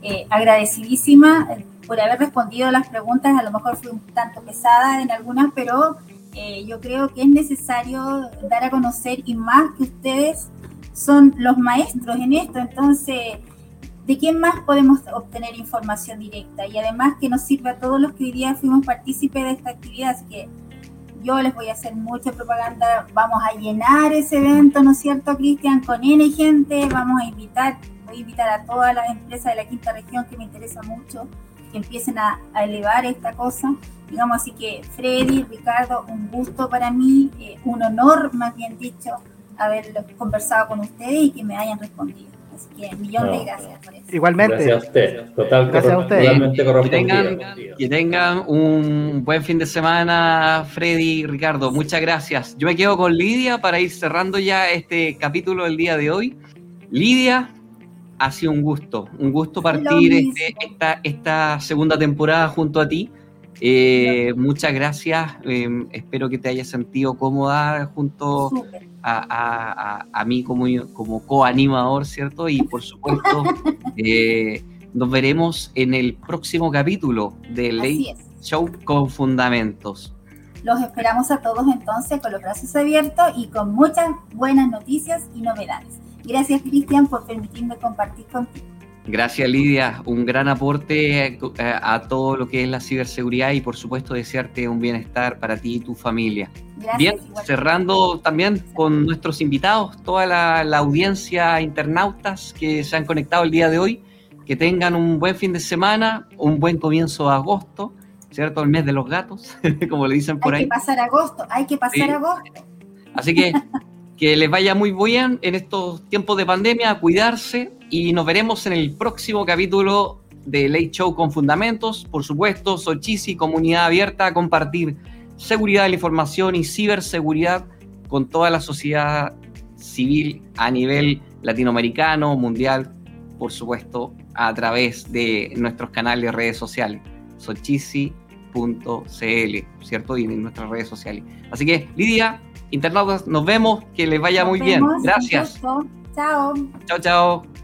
Eh, agradecidísima eh, por haber respondido a las preguntas, a lo mejor fue un tanto pesada en algunas, pero eh, yo creo que es necesario dar a conocer y más que ustedes son los maestros en esto, entonces de quién más podemos obtener información directa y además que nos sirva a todos los que hoy día fuimos partícipes de esta actividad. Así que yo les voy a hacer mucha propaganda, vamos a llenar ese evento, ¿no es cierto, Cristian? Con N gente, vamos a invitar, voy a invitar a todas las empresas de la quinta región que me interesa mucho, que empiecen a, elevar esta cosa. Digamos así que Freddy, Ricardo, un gusto para mí, eh, un honor más bien dicho, haber conversado con ustedes y que me hayan respondido. Así que millón de gracias por eso. Igualmente. Gracias a usted. Total, gracias a usted. Que tengan, que tengan un buen fin de semana, Freddy y Ricardo. Muchas gracias. Yo me quedo con Lidia para ir cerrando ya este capítulo del día de hoy. Lidia, ha sido un gusto, un gusto partir este, esta, esta segunda temporada junto a ti. Eh, muchas gracias. Em, espero que te hayas sentido cómoda junto a, mí como, como co-animador, ¿cierto? Y por supuesto, eh, nos veremos en el próximo capítulo de Ley Show con Fundamentos. Los esperamos a todos entonces con los brazos abiertos y con muchas buenas noticias y novedades. Gracias, Cristian, por permitirme compartir contigo. Gracias Lidia, un gran aporte eh, a, todo lo que es la ciberseguridad y por supuesto desearte un bienestar para ti y tu familia. Bien, cerrando también con nuestros invitados, toda la, audiencia internautas que se han conectado el día de hoy, que tengan un buen fin de semana, un buen comienzo de agosto, ¿cierto? El mes de los gatos, como le dicen por ahí. Hay que pasar agosto, hay que pasar agosto. Así que que les vaya muy bien en estos tiempos de pandemia, cuidarse y nos veremos en el próximo capítulo de Late Show con Fundamentos. Por supuesto, soy Chisi, comunidad abierta a compartir seguridad de la información y ciberseguridad con toda la sociedad civil a nivel latinoamericano, mundial, por supuesto, a través de nuestros canales de redes sociales. Sochisi.cl, ¿cierto? Y en nuestras redes sociales. Así que, Lidia, internautas, nos vemos, que les vaya muy bien. Gracias. Chao. Chao, chao.